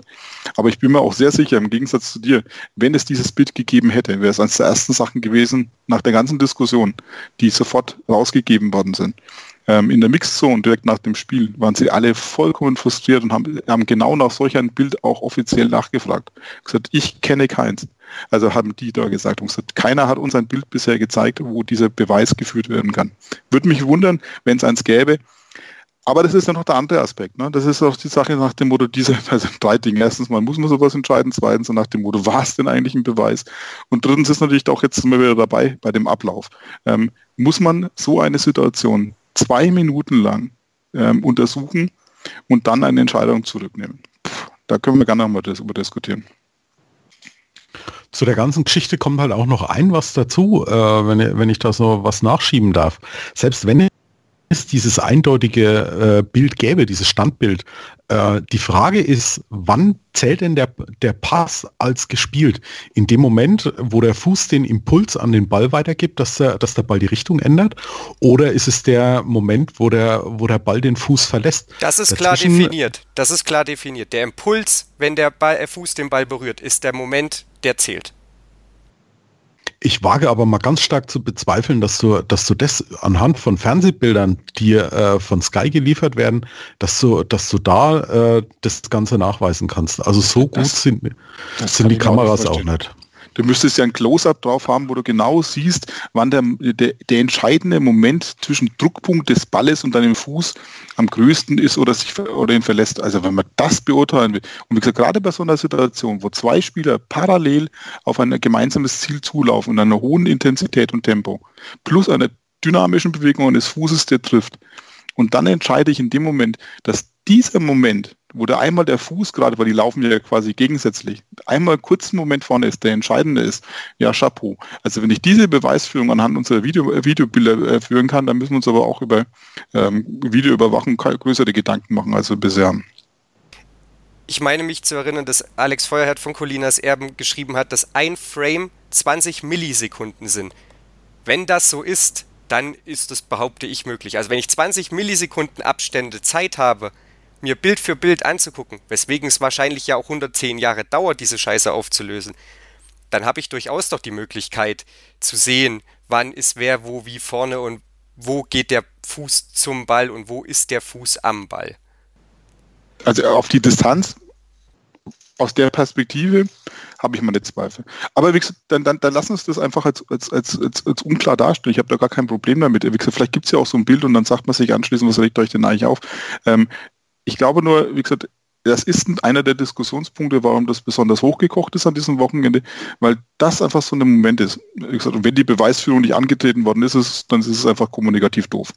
Aber ich bin mir auch sehr sicher, im Gegensatz zu dir, wenn es dieses Bild gegeben hätte, wäre es eines der ersten Sachen gewesen, nach der ganzen Diskussion, die sofort rausgegeben worden sind ähm, in der Mixzone direkt nach dem Spiel waren sie alle vollkommen frustriert und haben, haben genau nach solch einem Bild auch offiziell nachgefragt. Gesagt, ich kenne keins. Also haben die da gesagt und gesagt, keiner hat uns ein Bild bisher gezeigt, wo dieser Beweis geführt werden kann. Würde mich wundern, wenn es eins gäbe. Aber das ist ja noch der andere Aspekt. Ne? Das ist auch die Sache nach dem Motto, diese also drei Dinge. Erstens mal muss man sowas entscheiden. Zweitens nach dem Motto, war es denn eigentlich ein Beweis? Und drittens ist natürlich auch jetzt sind wieder dabei bei dem Ablauf. Ähm, muss man so eine Situation zwei Minuten lang ähm, untersuchen und dann eine Entscheidung zurücknehmen. Puh, da können wir gerne nochmal darüber diskutieren. Zu der ganzen Geschichte kommt halt auch noch ein was dazu, äh, wenn, wenn ich da so was nachschieben darf. Selbst wenn es dieses eindeutige äh, Bild gäbe, dieses Standbild. Äh, die Frage ist, wann zählt denn der, der Pass als gespielt? In dem Moment, wo der Fuß den Impuls an den Ball weitergibt, dass der, dass der Ball die Richtung ändert? Oder ist es der Moment, wo der, wo der Ball den Fuß verlässt? Das ist klar definiert. Das ist klar definiert. Der Impuls, wenn der Ball, äh, Fuß den Ball berührt, ist der Moment, der zählt. Ich wage aber mal ganz stark zu bezweifeln, dass du, dass du das anhand von Fernsehbildern, die äh, von Sky geliefert werden, dass du, dass du da äh, das Ganze nachweisen kannst. Also so das, gut sind, sind die Kameras auch nicht. Du müsstest ja ein Close-up drauf haben, wo du genau siehst, wann der, der, der, entscheidende Moment zwischen Druckpunkt des Balles und deinem Fuß am größten ist oder sich oder ihn verlässt. Also wenn man das beurteilen will. Und wie gesagt, gerade bei so einer Situation, wo zwei Spieler parallel auf ein gemeinsames Ziel zulaufen und einer hohen Intensität und Tempo, plus einer dynamischen Bewegung eines Fußes, der trifft. Und dann entscheide ich in dem Moment, dass dieser Moment wo der einmal der Fuß gerade, weil die laufen ja quasi gegensätzlich, einmal kurz einen Moment vorne ist, der entscheidende ist, ja, Chapeau. Also wenn ich diese Beweisführung anhand unserer Video, äh, Videobilder äh, führen kann, dann müssen wir uns aber auch über ähm, Videoüberwachung größere Gedanken machen als bisher. Ich meine mich zu erinnern, dass Alex Feuerherd von Colinas Erben geschrieben hat, dass ein Frame 20 Millisekunden sind. Wenn das so ist, dann ist das, behaupte ich, möglich. Also wenn ich 20 Millisekunden Abstände Zeit habe, mir Bild für Bild anzugucken, weswegen es wahrscheinlich ja auch 110 Jahre dauert, diese Scheiße aufzulösen, dann habe ich durchaus doch die Möglichkeit zu sehen, wann ist wer wo wie vorne und wo geht der Fuß zum Ball und wo ist der Fuß am Ball. Also auf die Distanz, aus der Perspektive habe ich meine Zweifel. Aber wie gesagt, dann, dann, dann lass uns das einfach als, als, als, als, als unklar darstellen. Ich habe da gar kein Problem damit. Wie gesagt, vielleicht gibt es ja auch so ein Bild und dann sagt man sich anschließend, was regt euch denn eigentlich auf? Ähm, ich glaube nur, wie gesagt, das ist einer der Diskussionspunkte, warum das besonders hochgekocht ist an diesem Wochenende, weil das einfach so ein Moment ist. Wie gesagt, und wenn die Beweisführung nicht angetreten worden ist, ist dann ist es einfach kommunikativ doof.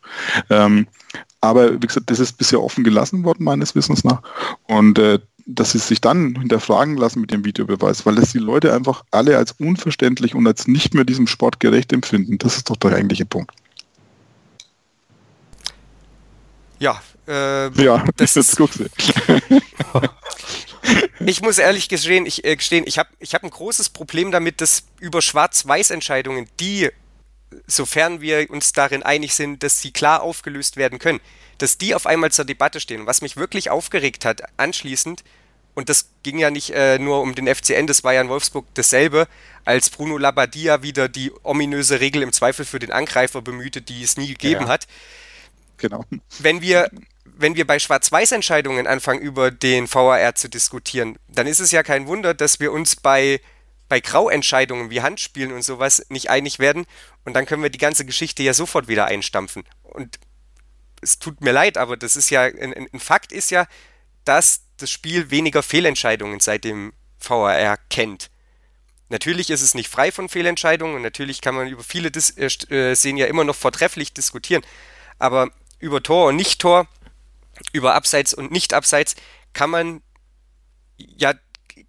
Ähm, aber wie gesagt, das ist bisher offen gelassen worden, meines Wissens nach. Und äh, dass sie sich dann hinterfragen lassen mit dem Videobeweis, weil das die Leute einfach alle als unverständlich und als nicht mehr diesem Sport gerecht empfinden. Das ist doch der eigentliche Punkt. Ja, äh, ja, das ist guckst Ich muss ehrlich gestehen, ich, äh, gestehen, ich habe ich hab ein großes Problem damit, dass über Schwarz-Weiß-Entscheidungen, die, sofern wir uns darin einig sind, dass sie klar aufgelöst werden können, dass die auf einmal zur Debatte stehen. Und was mich wirklich aufgeregt hat, anschließend, und das ging ja nicht äh, nur um den FCN, das war ja in Wolfsburg dasselbe, als Bruno Labbadia wieder die ominöse Regel im Zweifel für den Angreifer bemühte, die es nie gegeben ja. hat. Genau. Wenn wir wenn wir bei Schwarz-Weiß-Entscheidungen anfangen, über den VAR zu diskutieren, dann ist es ja kein Wunder, dass wir uns bei, bei Grauentscheidungen wie Handspielen und sowas nicht einig werden. Und dann können wir die ganze Geschichte ja sofort wieder einstampfen. Und es tut mir leid, aber das ist ja, ein, ein Fakt ist ja, dass das Spiel weniger Fehlentscheidungen seit dem VAR kennt. Natürlich ist es nicht frei von Fehlentscheidungen und natürlich kann man über viele Dis äh, äh Szenen ja immer noch vortrefflich diskutieren. Aber über Tor und Nicht-Tor über Abseits und Nicht-Abseits kann man ja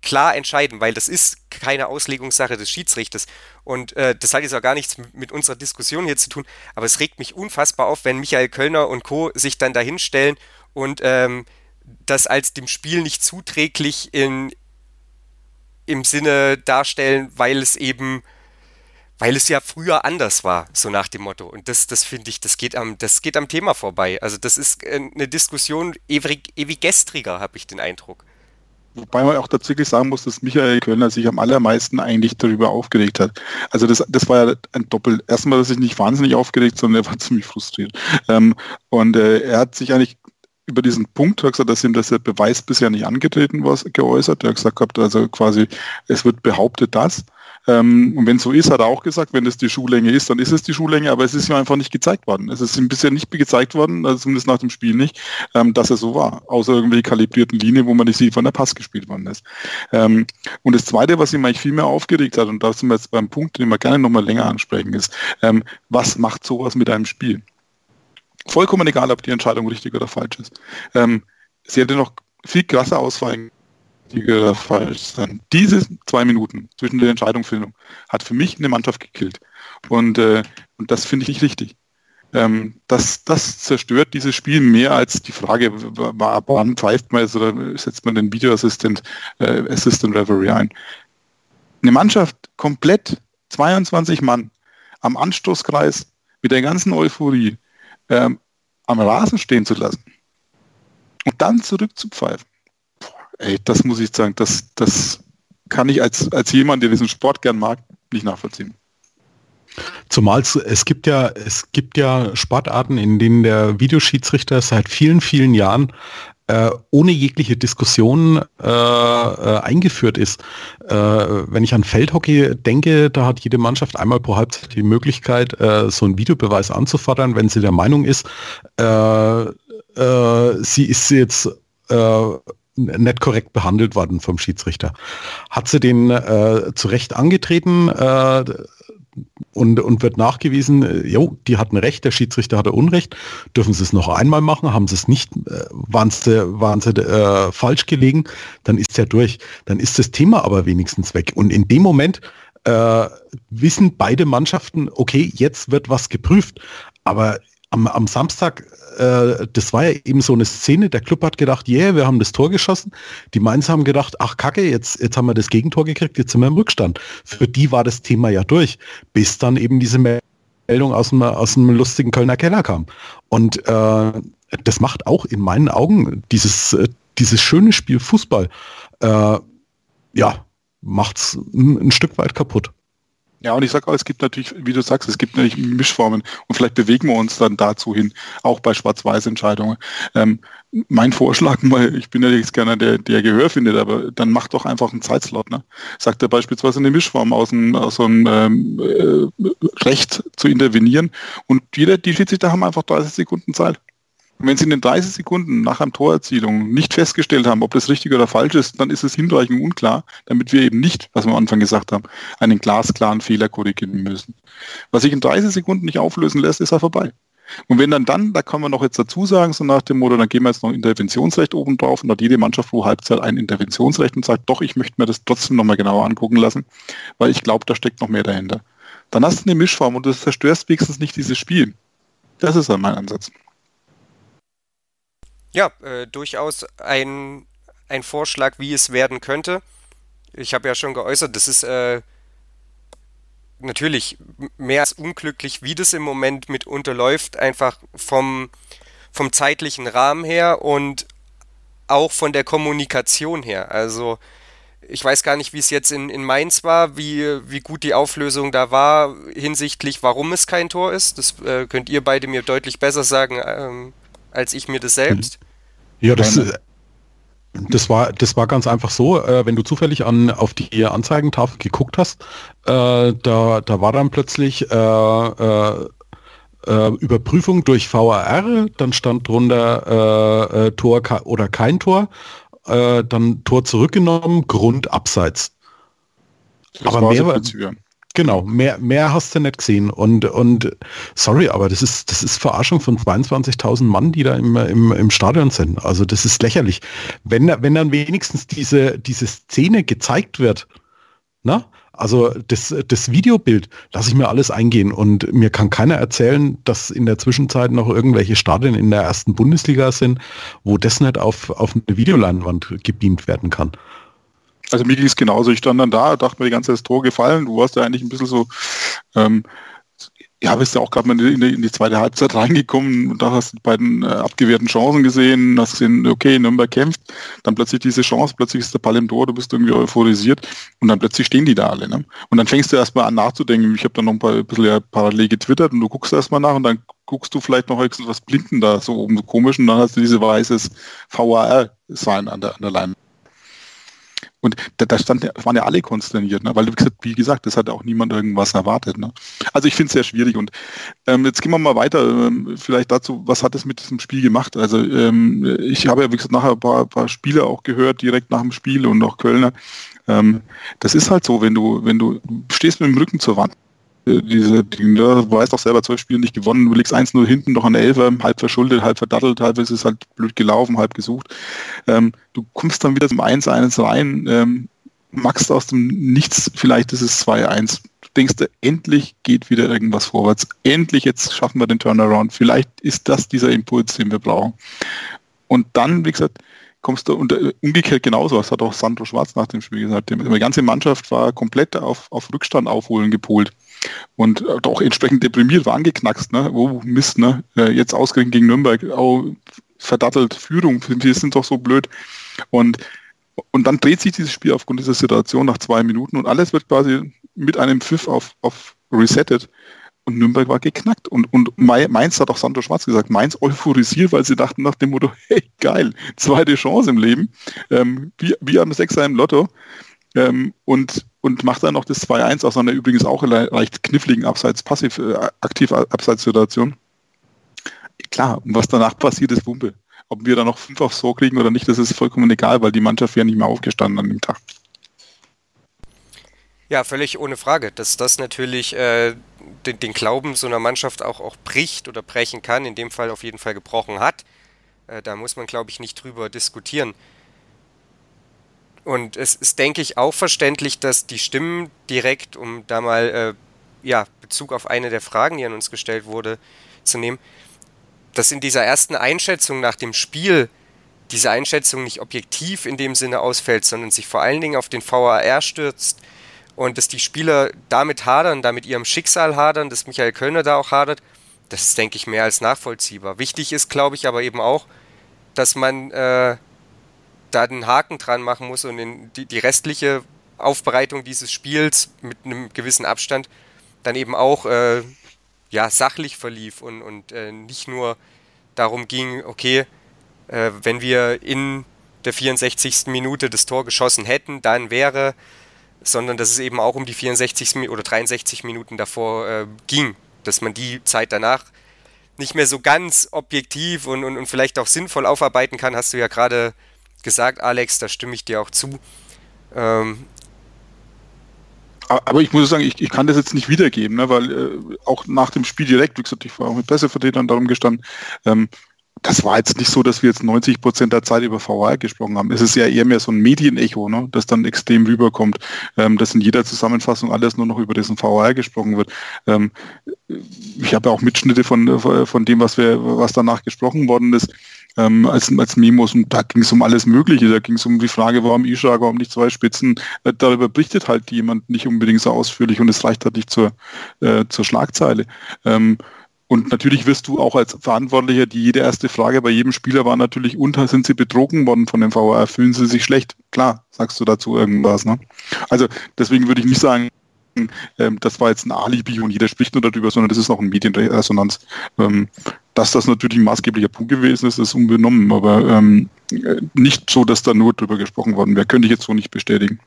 klar entscheiden, weil das ist keine Auslegungssache des Schiedsrichters. Und äh, das hat jetzt auch gar nichts mit unserer Diskussion hier zu tun, aber es regt mich unfassbar auf, wenn Michael Kölner und Co. sich dann dahinstellen und ähm, das als dem Spiel nicht zuträglich in, im Sinne darstellen, weil es eben weil es ja früher anders war, so nach dem Motto. Und das, das finde ich, das geht, am, das geht am Thema vorbei. Also das ist äh, eine Diskussion ewig, ewig gestriger, habe ich den Eindruck. Wobei man auch tatsächlich sagen muss, dass Michael Kölner sich am allermeisten eigentlich darüber aufgeregt hat. Also das, das war ja ein Doppel. Erstmal, dass ich nicht wahnsinnig aufgeregt, sondern er war ziemlich frustriert. Ähm, und äh, er hat sich eigentlich über diesen Punkt, hat gesagt, dass ihm das der Beweis bisher nicht angetreten war, geäußert. Er hat gesagt gehabt, also quasi, es wird behauptet, dass. Ähm, und wenn so ist, hat er auch gesagt, wenn das die Schuhlänge ist, dann ist es die Schuhlänge, aber es ist ihm einfach nicht gezeigt worden. Es ist ihm bisher nicht gezeigt worden, also zumindest nach dem Spiel nicht, ähm, dass er so war, außer irgendwelche kalibrierten Linien, wo man nicht sieht, wann der Pass gespielt worden ist. Ähm, und das Zweite, was ihm eigentlich viel mehr aufgeregt hat, und da sind wir jetzt beim Punkt, den wir gerne nochmal länger ansprechen, ist, ähm, was macht sowas mit einem Spiel? Vollkommen egal, ob die Entscheidung richtig oder falsch ist. Ähm, sie hätte noch viel krasser ausfallen richtige falsch sein. Diese zwei Minuten zwischen der Entscheidungsfindung hat für mich eine Mannschaft gekillt. Und, äh, und das finde ich nicht richtig. Ähm, das, das zerstört dieses Spiel mehr als die Frage, wann pfeift man es oder setzt man den Videoassistent äh, Assistant Referee ein. Eine Mannschaft komplett 22 Mann am Anstoßkreis mit der ganzen Euphorie ähm, am Rasen stehen zu lassen und dann zurückzupfeifen. Boah, ey, das muss ich sagen, das, das kann ich als, als jemand, der diesen Sport gern mag, nicht nachvollziehen. Zumal es, gibt ja, es gibt ja Sportarten, in denen der Videoschiedsrichter seit vielen, vielen Jahren äh, ohne jegliche Diskussion äh, äh, eingeführt ist. Äh, wenn ich an Feldhockey denke, da hat jede Mannschaft einmal pro Halbzeit die Möglichkeit, äh, so einen Videobeweis anzufordern, wenn sie der Meinung ist, äh, sie ist jetzt nicht korrekt behandelt worden vom Schiedsrichter. Hat sie den äh, zu Recht angetreten, äh, und, und wird nachgewiesen, äh, jo, die hatten Recht, der Schiedsrichter hatte Unrecht, dürfen sie es noch einmal machen, haben sie es nicht, äh, waren sie, waren sie äh, falsch gelegen, dann ist er durch. Dann ist das Thema aber wenigstens weg. Und in dem Moment äh, wissen beide Mannschaften, okay, jetzt wird was geprüft. Aber am, am Samstag äh, das war ja eben so eine Szene, der Club hat gedacht, yeah, wir haben das Tor geschossen. Die Mainz haben gedacht, ach kacke, jetzt, jetzt haben wir das Gegentor gekriegt, jetzt sind wir im Rückstand. Für die war das Thema ja durch, bis dann eben diese Meldung aus dem, aus dem lustigen Kölner Keller kam. Und äh, das macht auch in meinen Augen dieses, äh, dieses schöne Spiel Fußball, äh, ja, macht's ein, ein Stück weit kaputt. Ja, und ich sage auch, es gibt natürlich, wie du sagst, es gibt natürlich Mischformen und vielleicht bewegen wir uns dann dazu hin, auch bei Schwarz-Weiß-Entscheidungen. Ähm, mein Vorschlag, weil ich bin ja jetzt gerne der, der Gehör findet, aber dann macht doch einfach einen Zeitslot. Ne? Sagt er beispielsweise eine Mischform aus einem, aus einem ähm, äh, Recht zu intervenieren und jeder, die Schiedsrichter haben einfach 30 Sekunden Zeit. Und wenn Sie in den 30 Sekunden nach einem Torerzielung nicht festgestellt haben, ob das richtig oder falsch ist, dann ist es hinreichend unklar, damit wir eben nicht, was wir am Anfang gesagt haben, einen glasklaren Fehler korrigieren müssen. Was sich in 30 Sekunden nicht auflösen lässt, ist er vorbei. Und wenn dann dann, da kann man noch jetzt dazu sagen, so nach dem Motto, dann gehen wir jetzt noch Interventionsrecht oben drauf und hat jede Mannschaft pro Halbzeit ein Interventionsrecht und sagt, doch, ich möchte mir das trotzdem nochmal genauer angucken lassen, weil ich glaube, da steckt noch mehr dahinter. Dann hast du eine Mischform und du zerstörst wenigstens nicht dieses Spiel. Das ist dann mein Ansatz. Ja, äh, durchaus ein, ein Vorschlag, wie es werden könnte. Ich habe ja schon geäußert, das ist äh, natürlich mehr als unglücklich, wie das im Moment mitunter läuft, einfach vom, vom zeitlichen Rahmen her und auch von der Kommunikation her. Also ich weiß gar nicht, wie es jetzt in, in Mainz war, wie, wie gut die Auflösung da war hinsichtlich, warum es kein Tor ist. Das äh, könnt ihr beide mir deutlich besser sagen, ähm, als ich mir das selbst. Ja, das, das war, das war ganz einfach so, äh, wenn du zufällig an, auf die Anzeigentafel geguckt hast, äh, da, da war dann plötzlich äh, äh, äh Überprüfung durch VAR, dann stand drunter äh, Tor oder kein Tor, dann Tor zurückgenommen, Grund abseits. Das Aber mehr, war, Genau, mehr, mehr hast du nicht gesehen. Und, und sorry, aber das ist, das ist Verarschung von 22.000 Mann, die da im, im, im Stadion sind. Also das ist lächerlich. Wenn, wenn dann wenigstens diese, diese Szene gezeigt wird, na? Also das, das Videobild lasse ich mir alles eingehen und mir kann keiner erzählen, dass in der Zwischenzeit noch irgendwelche Stadien in der ersten Bundesliga sind, wo das nicht auf, auf eine Videoleinwand gebeamt werden kann. Also mir ging es genauso. Ich stand dann da, dachte mir, die ganze Zeit das Tor gefallen. Du warst ja eigentlich ein bisschen so, ähm, ja, bist ja auch gerade mal in die, in die, zweite Halbzeit reingekommen und da hast du die beiden äh, abgewehrten Chancen gesehen, hast gesehen, okay, Nürnberg kämpft, dann plötzlich diese Chance, plötzlich ist der Ball im Tor, du bist irgendwie euphorisiert und dann plötzlich stehen die da alle. Ne? Und dann fängst du erstmal an nachzudenken. Ich habe dann noch ein, paar, ein bisschen ja, parallel getwittert und du guckst erstmal nach und dann guckst du vielleicht noch was Blinden da so oben so komisch und dann hast du diese weißes VAR-Sign an der, an der Leinwand. Und da, da stand, waren ja alle konsterniert, ne? weil wie gesagt, das hat auch niemand irgendwas erwartet. Ne? Also ich finde es sehr schwierig. Und ähm, jetzt gehen wir mal weiter, ähm, vielleicht dazu, was hat es mit diesem Spiel gemacht? Also ähm, ich habe ja, wie gesagt, nachher ein paar, paar Spiele auch gehört, direkt nach dem Spiel und auch Kölner. Ähm, das ist halt so, wenn du, wenn du stehst mit dem Rücken zur Wand diese, die, du weißt doch selber, zwölf Spiele nicht gewonnen, du liegst 1-0 hinten, noch an der Elfer, halb verschuldet, halb verdattelt, teilweise ist es halt blöd gelaufen, halb gesucht. Ähm, du kommst dann wieder zum 1-1 rein, ähm, machst aus dem Nichts, vielleicht ist es 2-1, denkst du, endlich geht wieder irgendwas vorwärts. Endlich, jetzt schaffen wir den Turnaround. Vielleicht ist das dieser Impuls, den wir brauchen. Und dann, wie gesagt, kommst du äh, umgekehrt genauso, das hat auch Sandro Schwarz nach dem Spiel gesagt. Die ganze Mannschaft war komplett auf, auf Rückstand aufholen gepolt und äh, auch entsprechend deprimiert, war angeknackst, ne? Oh Mist, ne? Äh, jetzt ausgerechnet gegen Nürnberg, oh, verdattelt Führung, wir sind doch so blöd. Und, und dann dreht sich dieses Spiel aufgrund dieser Situation nach zwei Minuten und alles wird quasi mit einem Pfiff auf, auf resettet. Und Nürnberg war geknackt. Und, und Mainz hat auch Sandro Schwarz gesagt, Mainz euphorisiert, weil sie dachten nach dem Motto, hey, geil, zweite Chance im Leben, ähm, wie, wie am Sechser im Lotto. Ähm, und, und macht dann noch das 2-1 aus einer übrigens auch leicht kniffligen Abseits, passiv, äh, aktiv Abseitssituation. Klar, und was danach passiert, ist Wumpe. Ob wir da noch fünf aufs Tor kriegen oder nicht, das ist vollkommen egal, weil die Mannschaft wäre nicht mehr aufgestanden an dem Tag. Ja, völlig ohne Frage, dass das natürlich äh, den, den, Glauben so einer Mannschaft auch, auch bricht oder brechen kann, in dem Fall auf jeden Fall gebrochen hat. Äh, da muss man, glaube ich, nicht drüber diskutieren. Und es ist, denke ich, auch verständlich, dass die Stimmen direkt, um da mal äh, ja, Bezug auf eine der Fragen, die an uns gestellt wurde, zu nehmen, dass in dieser ersten Einschätzung nach dem Spiel diese Einschätzung nicht objektiv in dem Sinne ausfällt, sondern sich vor allen Dingen auf den VAR stürzt und dass die Spieler damit hadern, damit ihrem Schicksal hadern, dass Michael Kölner da auch hadert, das ist, denke ich, mehr als nachvollziehbar. Wichtig ist, glaube ich, aber eben auch, dass man äh, da den Haken dran machen muss und in die, die restliche Aufbereitung dieses Spiels mit einem gewissen Abstand dann eben auch äh, ja, sachlich verlief und, und äh, nicht nur darum ging, okay, äh, wenn wir in der 64. Minute das Tor geschossen hätten, dann wäre, sondern dass es eben auch um die 64 oder 63 Minuten davor äh, ging, dass man die Zeit danach nicht mehr so ganz objektiv und, und, und vielleicht auch sinnvoll aufarbeiten kann, hast du ja gerade gesagt, Alex, da stimme ich dir auch zu. Ähm, aber ich muss sagen, ich, ich kann das jetzt nicht wiedergeben, ne, weil äh, auch nach dem Spiel direkt, wie gesagt, ich war auch mit Pressevertretern darum gestanden, ähm, das war jetzt nicht so, dass wir jetzt 90 Prozent der Zeit über VR gesprochen haben. Es ist ja eher mehr so ein Medienecho, ne, das dann extrem rüberkommt, ähm, dass in jeder Zusammenfassung alles nur noch über diesen VR gesprochen wird. Ähm, ich habe ja auch Mitschnitte von, von dem, was wir, was danach gesprochen worden ist ähm, als, als Memos und da ging es um alles Mögliche. Da ging es um die Frage, warum Ishak, warum nicht zwei Spitzen. Äh, darüber berichtet halt jemand nicht unbedingt so ausführlich und es reicht halt nicht zur, äh, zur Schlagzeile. Ähm, und natürlich wirst du auch als Verantwortlicher, die jede erste Frage bei jedem Spieler war natürlich unter, sind sie betrogen worden von dem VAR, fühlen sie sich schlecht? Klar, sagst du dazu irgendwas. Ne? Also deswegen würde ich nicht sagen, ähm, das war jetzt ein Alibi und jeder spricht nur darüber, sondern das ist auch eine Medienresonanz. Ähm, dass das natürlich ein maßgeblicher Punkt gewesen ist, ist unbenommen, aber ähm, nicht so, dass da nur drüber gesprochen worden wäre. Könnte ich jetzt so nicht bestätigen.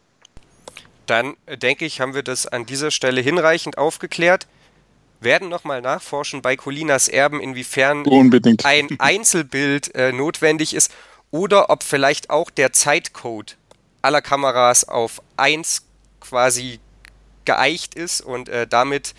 Dann äh, denke ich, haben wir das an dieser Stelle hinreichend aufgeklärt. Werden nochmal nachforschen bei Colinas Erben, inwiefern Unbedingt. ein Einzelbild äh, notwendig ist oder ob vielleicht auch der Zeitcode aller Kameras auf 1 quasi geeicht ist und äh, damit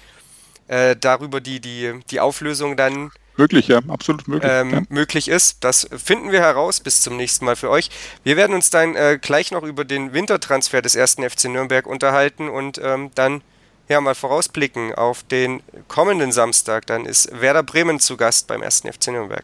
äh, darüber die, die, die Auflösung dann Möglich, ja, absolut möglich. Ähm, ja. Möglich ist. Das finden wir heraus bis zum nächsten Mal für euch. Wir werden uns dann äh, gleich noch über den Wintertransfer des ersten FC Nürnberg unterhalten und ähm, dann ja mal vorausblicken auf den kommenden Samstag. Dann ist Werder Bremen zu Gast beim ersten FC Nürnberg.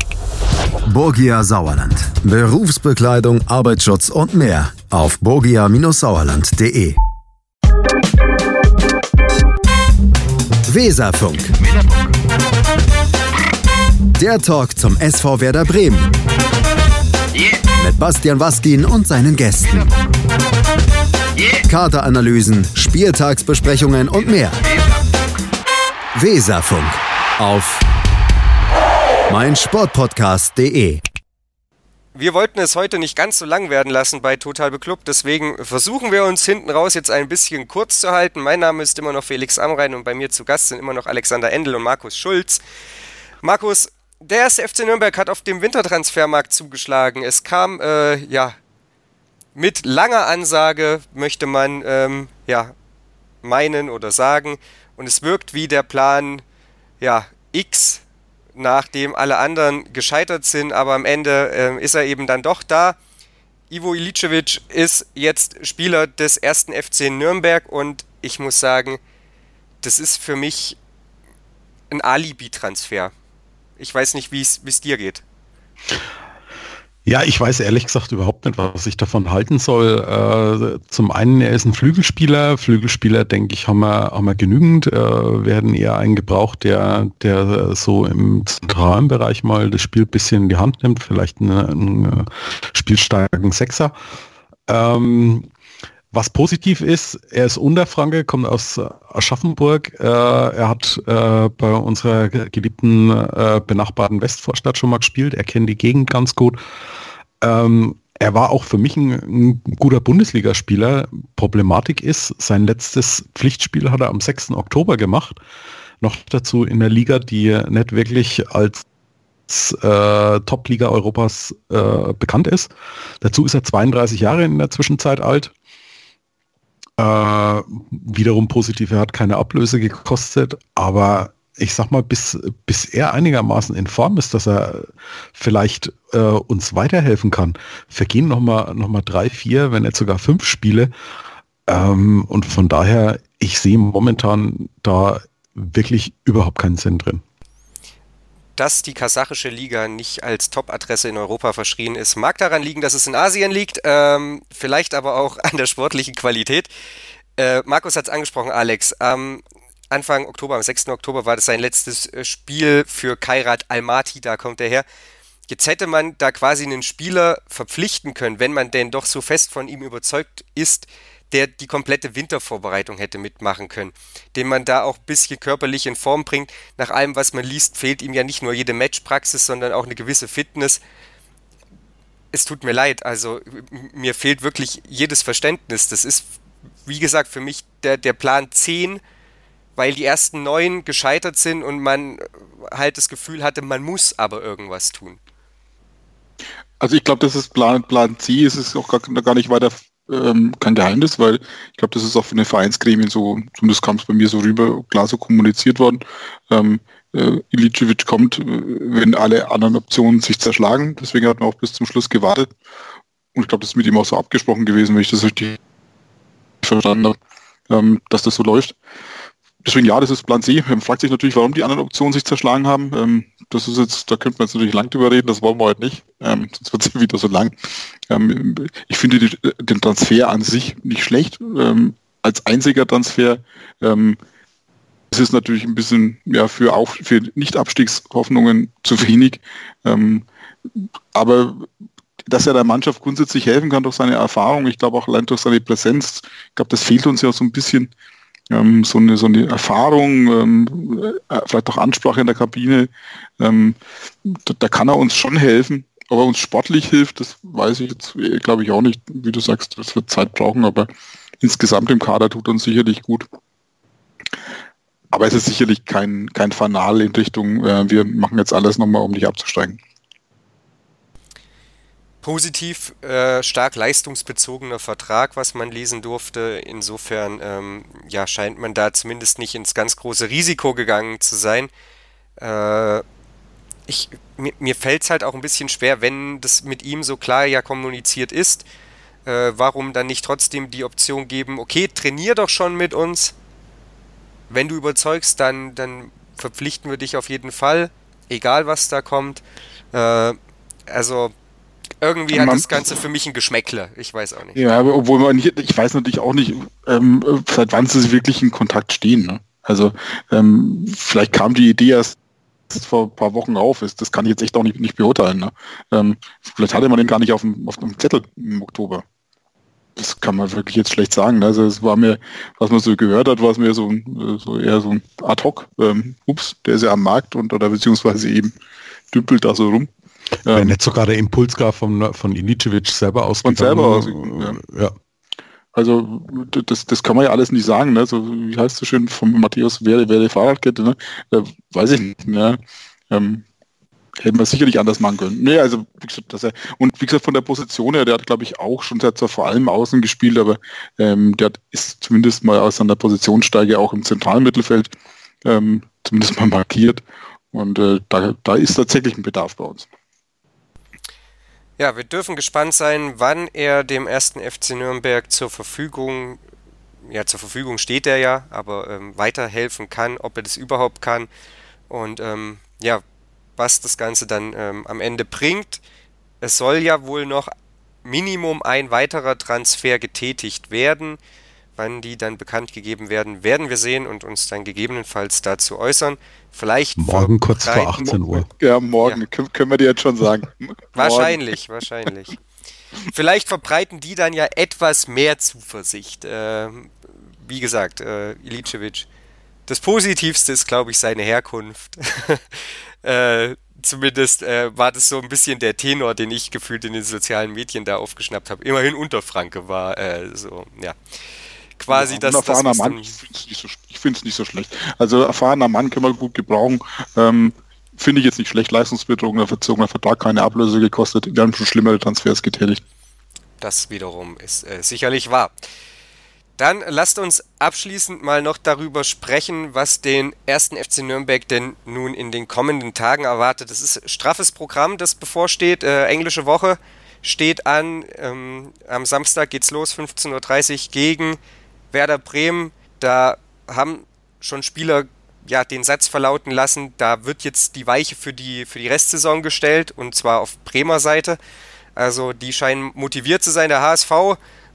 Borgia Sauerland. Berufsbekleidung, Arbeitsschutz und mehr auf borgia-sauerland.de. Weserfunk. Der Talk zum SV Werder Bremen. Mit Bastian Waskin und seinen Gästen. Kaderanalysen, Spieltagsbesprechungen und mehr. Weserfunk auf meinsportpodcast.de. Wir wollten es heute nicht ganz so lang werden lassen bei Total Beklubbt, deswegen versuchen wir uns hinten raus jetzt ein bisschen kurz zu halten. Mein Name ist immer noch Felix Amrein und bei mir zu Gast sind immer noch Alexander Endel und Markus Schulz. Markus, der erste FC Nürnberg hat auf dem Wintertransfermarkt zugeschlagen. Es kam, äh, ja, mit langer Ansage, möchte man, ähm, ja, meinen oder sagen. Und es wirkt wie der Plan, ja, X, nachdem alle anderen gescheitert sind, aber am Ende äh, ist er eben dann doch da. Ivo Ilicevic ist jetzt Spieler des ersten FC Nürnberg und ich muss sagen, das ist für mich ein Alibi-Transfer. Ich weiß nicht, wie es dir geht. Ja, ich weiß ehrlich gesagt überhaupt nicht, was ich davon halten soll. Äh, zum einen, er ist ein Flügelspieler. Flügelspieler, denke ich, haben wir, haben wir genügend. Äh, werden eher einen gebraucht, der, der so im zentralen Bereich mal das Spiel ein bisschen in die Hand nimmt. Vielleicht einen, einen spielstarken Sechser. Ähm, was positiv ist, er ist Unterfranke, kommt aus Aschaffenburg. Äh, er hat äh, bei unserer geliebten äh, benachbarten Westvorstadt schon mal gespielt. Er kennt die Gegend ganz gut. Ähm, er war auch für mich ein, ein, guter Bundesligaspieler. Problematik ist, sein letztes Pflichtspiel hat er am 6. Oktober gemacht. Noch dazu in der Liga, die nicht wirklich als äh, Top-Liga Europas äh, bekannt ist. Dazu ist er 32 Jahre in der Zwischenzeit alt äh, wiederum positiv, er hat keine Ablöse gekostet, aber ich sag mal, bis, bis er einigermaßen in Form ist, dass er vielleicht äh, uns weiterhelfen kann, vergehen nochmal noch mal drei, vier, wenn nicht sogar fünf Spiele. Ähm, und von daher, ich sehe momentan da wirklich überhaupt keinen Sinn drin dass die kasachische Liga nicht als Top-Adresse in Europa verschrien ist, mag daran liegen, dass es in Asien liegt, ähm, vielleicht aber auch an der sportlichen Qualität. Äh, Markus hat es angesprochen, Alex. Ähm, Anfang Oktober, am 6. Oktober war das sein letztes äh, Spiel für Kairat Almaty, da kommt er her. Jetzt hätte man da quasi einen Spieler verpflichten können, wenn man denn doch so fest von ihm überzeugt ist, der die komplette Wintervorbereitung hätte mitmachen können, den man da auch ein bisschen körperlich in Form bringt. Nach allem, was man liest, fehlt ihm ja nicht nur jede Matchpraxis, sondern auch eine gewisse Fitness. Es tut mir leid, also mir fehlt wirklich jedes Verständnis. Das ist, wie gesagt, für mich der, der Plan 10, weil die ersten neun gescheitert sind und man halt das Gefühl hatte, man muss aber irgendwas tun. Also ich glaube, das ist Plan, Plan C, es ist auch gar, gar nicht weiter ähm, kein Geheimnis, weil ich glaube, das ist auch für eine Vereinsgremien so, zumindest kam es bei mir so rüber, klar so kommuniziert worden. Ähm, äh, Ilicevic kommt, äh, wenn alle anderen Optionen sich zerschlagen. Deswegen hat man auch bis zum Schluss gewartet. Und ich glaube, das ist mit ihm auch so abgesprochen gewesen, wenn ich das richtig verstanden habe, ähm, dass das so läuft deswegen ja, das ist Plan C. Man fragt sich natürlich, warum die anderen Optionen sich zerschlagen haben. Ähm, das ist jetzt, da könnte man jetzt natürlich lang drüber reden, das wollen wir heute nicht. Ähm, sonst wird es wieder so lang. Ich finde die, den Transfer an sich nicht schlecht. Als einziger Transfer es ist natürlich ein bisschen ja, für, für Nicht-Abstiegshoffnungen zu wenig. Ähm, aber dass er der Mannschaft grundsätzlich helfen kann durch seine Erfahrung, ich glaube auch allein durch seine Präsenz, ich glaube, das fehlt uns ja so ein bisschen ähm, so, eine, so eine Erfahrung, ähm, äh, vielleicht auch Ansprache in der Kabine, ähm, da, da, kann er uns schon helfen. Ob er uns sportlich hilft, das weiß ich jetzt, äh, glaube ich, auch nicht. Wie du sagst, das wird Zeit brauchen, aber insgesamt im Kader tut uns sicherlich gut. Aber es ist sicherlich kein, kein Fanal in Richtung, äh, wir machen jetzt alles nochmal, um nicht abzusteigen positiv äh, stark leistungsbezogener Vertrag, was man lesen durfte. Insofern ähm, ja, scheint man da zumindest nicht ins ganz große Risiko gegangen zu sein. Äh, ich, mir, mir fällt es halt auch ein bisschen schwer, wenn das mit ihm so klar ja kommuniziert ist. Äh, warum dann nicht trotzdem die Option geben, okay, trainier doch schon mit uns. Wenn du überzeugst, dann, dann verpflichten wir dich auf jeden Fall, egal was da kommt. Äh, also irgendwie hat man, das Ganze für mich ein Geschmäckle. Ich weiß auch nicht. Ja, aber obwohl man nicht, ich weiß natürlich auch nicht, ähm, seit wann sie wirklich in Kontakt stehen. Ne? Also ähm, vielleicht kam die Idee erst vor ein paar Wochen auf ist. Das kann ich jetzt echt auch nicht, nicht beurteilen. Ne? Ähm, vielleicht hatte man den gar nicht auf dem, auf dem Zettel im Oktober. Das kann man wirklich jetzt schlecht sagen. Ne? Also es war mir, was man so gehört hat, war es mir so, so eher so ein Ad-Hoc. Ähm, ups, der ist ja am Markt und oder beziehungsweise eben dümpelt da so rum. Wenn ähm, nicht sogar der Impuls gar von, von Ilicevic selber ausgegangen. Von selber ausgegangen, ja. ja. Also das, das kann man ja alles nicht sagen. Ne? So, wie heißt es so schön von Matthäus, wer, wer die Fahrradkette? Ne? Äh, weiß ich nicht. Ne? ähm, hätten wir sicherlich anders machen können. Nee, also wie gesagt, dass er, und wie gesagt, von der Position her, der hat, glaube ich, auch schon seit vor allem außen gespielt, aber ähm, der ist zumindest mal aus seiner Positionssteige auch im zentralen Mittelfeld ähm, zumindest mal markiert. Und äh, da, da ist tatsächlich ein Bedarf bei uns. Ja, wir dürfen gespannt sein, wann er dem ersten FC Nürnberg zur Verfügung, ja, zur Verfügung steht er ja, aber ähm, weiterhelfen kann, ob er das überhaupt kann. Und ähm, ja, was das Ganze dann ähm, am Ende bringt. Es soll ja wohl noch Minimum ein weiterer Transfer getätigt werden. Wann die dann bekannt gegeben werden, werden wir sehen und uns dann gegebenenfalls dazu äußern. Vielleicht morgen kurz vor 18 Uhr. Ja, morgen ja. können wir dir jetzt schon sagen. wahrscheinlich, wahrscheinlich. Vielleicht verbreiten die dann ja etwas mehr Zuversicht. Äh, wie gesagt, äh, Ilicevic. Das Positivste ist, glaube ich, seine Herkunft. Äh, zumindest äh, war das so ein bisschen der Tenor, den ich gefühlt in den sozialen Medien da aufgeschnappt habe. Immerhin Unterfranke war äh, so, ja. Quasi ja, das, erfahrener das, Mann, ich finde es nicht, so, nicht so schlecht. Also erfahrener Mann können wir gut gebrauchen. Ähm, finde ich jetzt nicht schlecht. Leistungsbetrogener, verzogener Vertrag, keine Ablöse gekostet. Wir haben schon schlimmere Transfers getätigt. Das wiederum ist äh, sicherlich wahr. Dann lasst uns abschließend mal noch darüber sprechen, was den ersten FC Nürnberg denn nun in den kommenden Tagen erwartet. Das ist straffes Programm, das bevorsteht. Äh, englische Woche steht an. Ähm, am Samstag geht's los, 15.30 Uhr gegen Werder Bremen. Da haben schon Spieler ja, den Satz verlauten lassen, da wird jetzt die Weiche für die, für die Restsaison gestellt und zwar auf Bremer Seite. Also die scheinen motiviert zu sein. Der HSV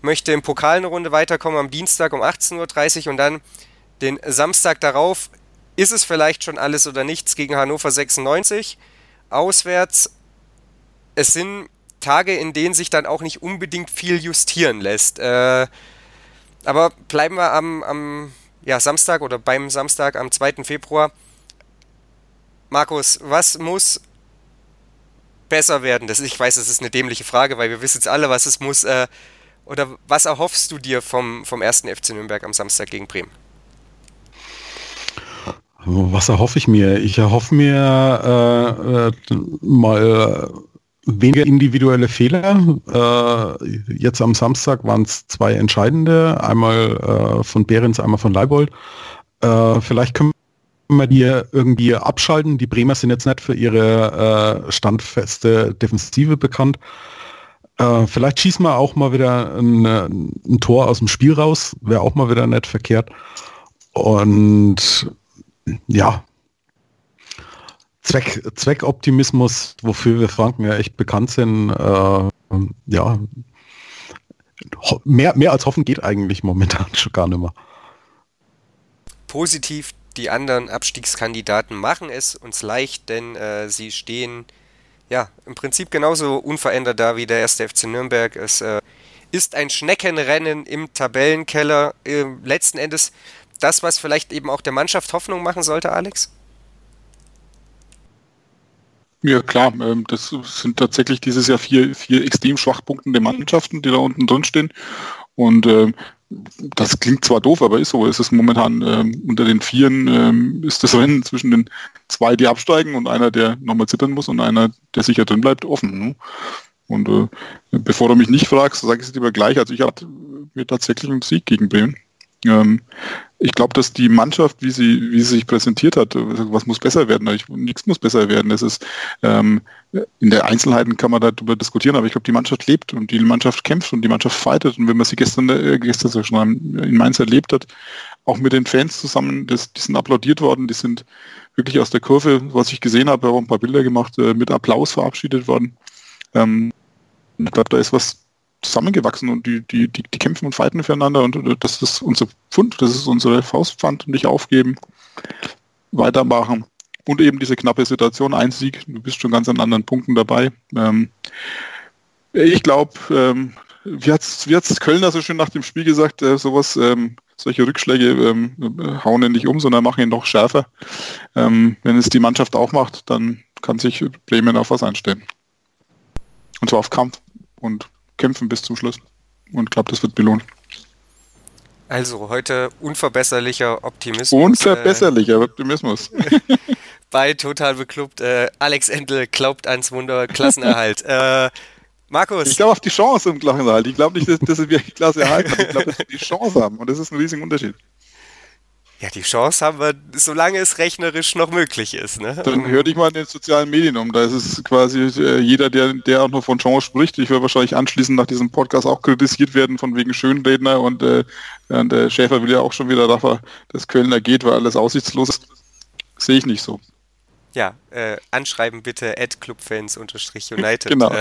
möchte im Pokal eine Runde weiterkommen am Dienstag um 18.30 Uhr und dann den Samstag darauf ist es vielleicht schon alles oder nichts gegen Hannover 96 auswärts. Es sind Tage, in denen sich dann auch nicht unbedingt viel justieren lässt. Äh, aber bleiben wir am, am ja, Samstag oder beim Samstag am 2. Februar. Markus, was muss besser werden? Das, ich weiß, das ist eine dämliche Frage, weil wir wissen jetzt alle, was es muss. Äh, oder was erhoffst du dir vom, vom ersten FC Nürnberg am Samstag gegen Bremen? Was erhoffe ich mir? Ich erhoffe mir äh, äh, mal weniger individuelle Fehler. Äh, jetzt am Samstag waren es zwei entscheidende, einmal äh, von Behrens, einmal von Leibold. Äh, vielleicht können wir die irgendwie abschalten. Die Bremer sind jetzt nicht für ihre äh, standfeste Defensive bekannt. Äh, vielleicht schießen wir auch mal wieder ein, ein Tor aus dem Spiel raus, wäre auch mal wieder nett verkehrt. Und ja, Zweck, Zweckoptimismus, wofür wir Franken ja echt bekannt sind, äh, ja, mehr, mehr als hoffen geht eigentlich momentan schon gar nicht mehr. Positiv, die anderen Abstiegskandidaten machen es uns leicht, denn äh, sie stehen ja, im Prinzip genauso unverändert da wie der erste FC Nürnberg. Es äh, ist ein Schneckenrennen im Tabellenkeller. Äh, letzten Endes das, was vielleicht eben auch der Mannschaft Hoffnung machen sollte, Alex? Ja klar, ähm, das sind tatsächlich dieses Jahr vier, vier extrem schwachpunktende Mannschaften, die da unten drin stehen. Und ähm, das klingt zwar doof, aber ist so. Es ist momentan ähm, unter den Vieren ähm, ist das Rennen zwischen den zwei, die absteigen und einer, der nochmal zittern muss und einer, der sicher drin bleibt, offen. Ne? Und äh, bevor du mich nicht fragst, sage ich es lieber gleich. Also ich hatte mir tatsächlich einen Sieg gegen Bremen. Ähm, ich glaube, dass die Mannschaft, wie sie, wie sie sich präsentiert hat, was muss besser werden? Ich, nichts muss besser werden. Das ist ähm, in der Einzelheiten kann man darüber diskutieren, aber ich glaube, die Mannschaft lebt und die Mannschaft kämpft und die Mannschaft fightet. Und wenn man sie gestern, äh, gestern schon in Mainz erlebt hat, auch mit den Fans zusammen, das, die sind applaudiert worden, die sind wirklich aus der Kurve, was ich gesehen habe, auch ein paar Bilder gemacht, äh, mit Applaus verabschiedet worden. Ähm, ich glaube, da ist was zusammengewachsen und die, die, die, die kämpfen und fighten füreinander und, und das ist unser Pfund, das ist unsere Faustpfand und nicht aufgeben, weitermachen und eben diese knappe Situation, ein Sieg, du bist schon ganz an anderen Punkten dabei. Ähm, ich glaube, ähm, wie hat es Kölner so schön nach dem Spiel gesagt, äh, sowas, ähm, solche Rückschläge ähm, hauen ihn nicht um, sondern machen ihn noch schärfer. Ähm, wenn es die Mannschaft auch macht, dann kann sich Bremen auf was einstellen. Und zwar auf Kampf und kämpfen bis zum Schluss. Und glaube, das wird belohnt. Also heute unverbesserlicher Optimismus. Unverbesserlicher äh, Optimismus. bei Total Beklubbt. Äh, Alex Endel glaubt ans Wunder Klassenerhalt. äh, Markus. Ich glaube auf die Chance im Klassenerhalt. Ich glaube nicht, dass, dass wir die Klasse erhalten. Ich glaube, dass wir die Chance haben. Und das ist ein riesiger Unterschied. Ja, die Chance haben wir, solange es rechnerisch noch möglich ist. Ne? Dann hör dich mal in den sozialen Medien um. Da ist es quasi äh, jeder, der, der auch noch von Chance spricht. Ich werde wahrscheinlich anschließend nach diesem Podcast auch kritisiert werden von wegen Schönredner und, äh, und äh, Schäfer will ja auch schon wieder, dass das Kölner geht, weil alles aussichtslos ist. Sehe ich nicht so. Ja, äh, anschreiben bitte at clubfans-united. Genau.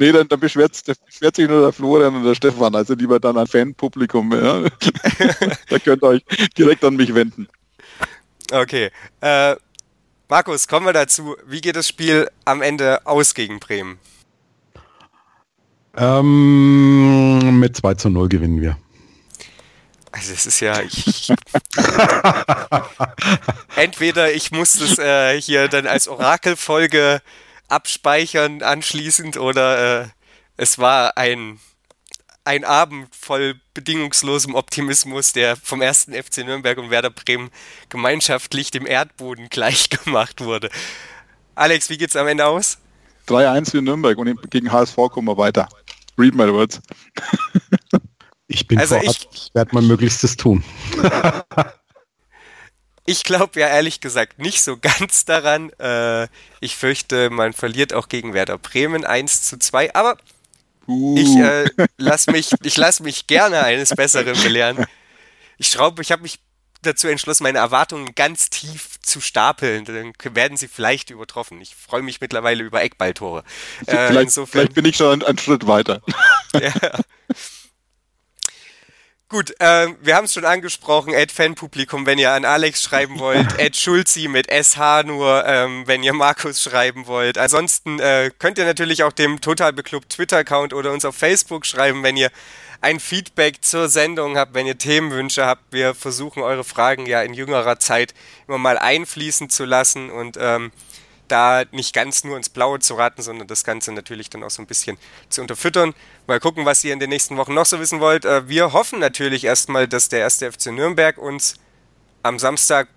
nee, dann, dann beschwert, beschwert, sich nur der Florian und der Stefan, also lieber dann ein Fanpublikum. Ja? da könnt ihr euch direkt an mich wenden. Okay. Äh, Markus, kommen wir dazu. Wie geht das Spiel am Ende aus gegen Bremen? Ähm, mit 2 zu 0 gewinnen wir. Also es ist ja. Ich, entweder ich muss das äh, hier dann als Orakelfolge abspeichern anschließend oder äh, es war ein, ein Abend voll bedingungslosem Optimismus, der vom ersten FC Nürnberg und Werder Bremen gemeinschaftlich dem Erdboden gleichgemacht wurde. Alex, wie geht's am Ende aus? 3-1 für Nürnberg und gegen HSV kommen wir weiter. Read my words. Ich bin also vorab, ich, ich werde mein Möglichstes tun. ich glaube ja ehrlich gesagt nicht so ganz daran. Äh, ich fürchte, man verliert auch gegen Werder Bremen 1 zu 2, aber uh. ich äh, lasse mich, lass mich gerne eines Besseren belehren. Ich schraube, ich habe mich dazu entschlossen, meine Erwartungen ganz tief zu stapeln. Dann werden sie vielleicht übertroffen. Ich freue mich mittlerweile über Eckballtore. Äh, vielleicht, vielleicht, bin ich schon einen Schritt weiter. ja. Gut, äh, wir haben es schon angesprochen, Ad Fanpublikum, wenn ihr an Alex schreiben wollt, Ad Schulzi mit SH nur, ähm, wenn ihr Markus schreiben wollt. Ansonsten äh, könnt ihr natürlich auch dem Total Beklubbt Twitter-Account oder uns auf Facebook schreiben, wenn ihr ein Feedback zur Sendung habt, wenn ihr Themenwünsche habt. Wir versuchen eure Fragen ja in jüngerer Zeit immer mal einfließen zu lassen und ähm, da nicht ganz nur ins Blaue zu raten, sondern das Ganze natürlich dann auch so ein bisschen zu unterfüttern. Mal gucken, was ihr in den nächsten Wochen noch so wissen wollt. Äh, wir hoffen natürlich erstmal, dass der erste FC Nürnberg uns am Samstag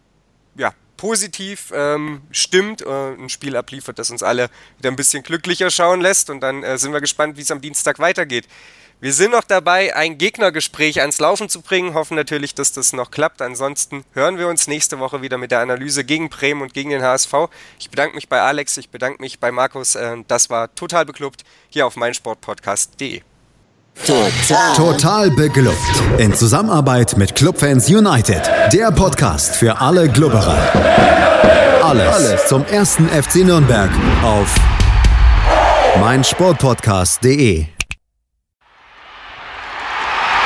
ja, positiv ähm, stimmt, äh, ein Spiel abliefert, das uns alle wieder ein bisschen glücklicher schauen lässt. Und dann äh, sind wir gespannt, wie es am Dienstag weitergeht. Wir sind noch dabei, ein Gegnergespräch ans Laufen zu bringen, hoffen natürlich, dass das noch klappt. Ansonsten hören wir uns nächste Woche wieder mit der Analyse gegen Bremen und gegen den HSV. Ich bedanke mich bei Alex, ich bedanke mich bei Markus. Äh, das war total beklubbt hier auf meinsportpodcast.de. Total. Total beglückt. In Zusammenarbeit mit Clubfans United. Der Podcast für alle Glubberer. Alles, Alles zum ersten FC Nürnberg auf meinsportpodcast.de.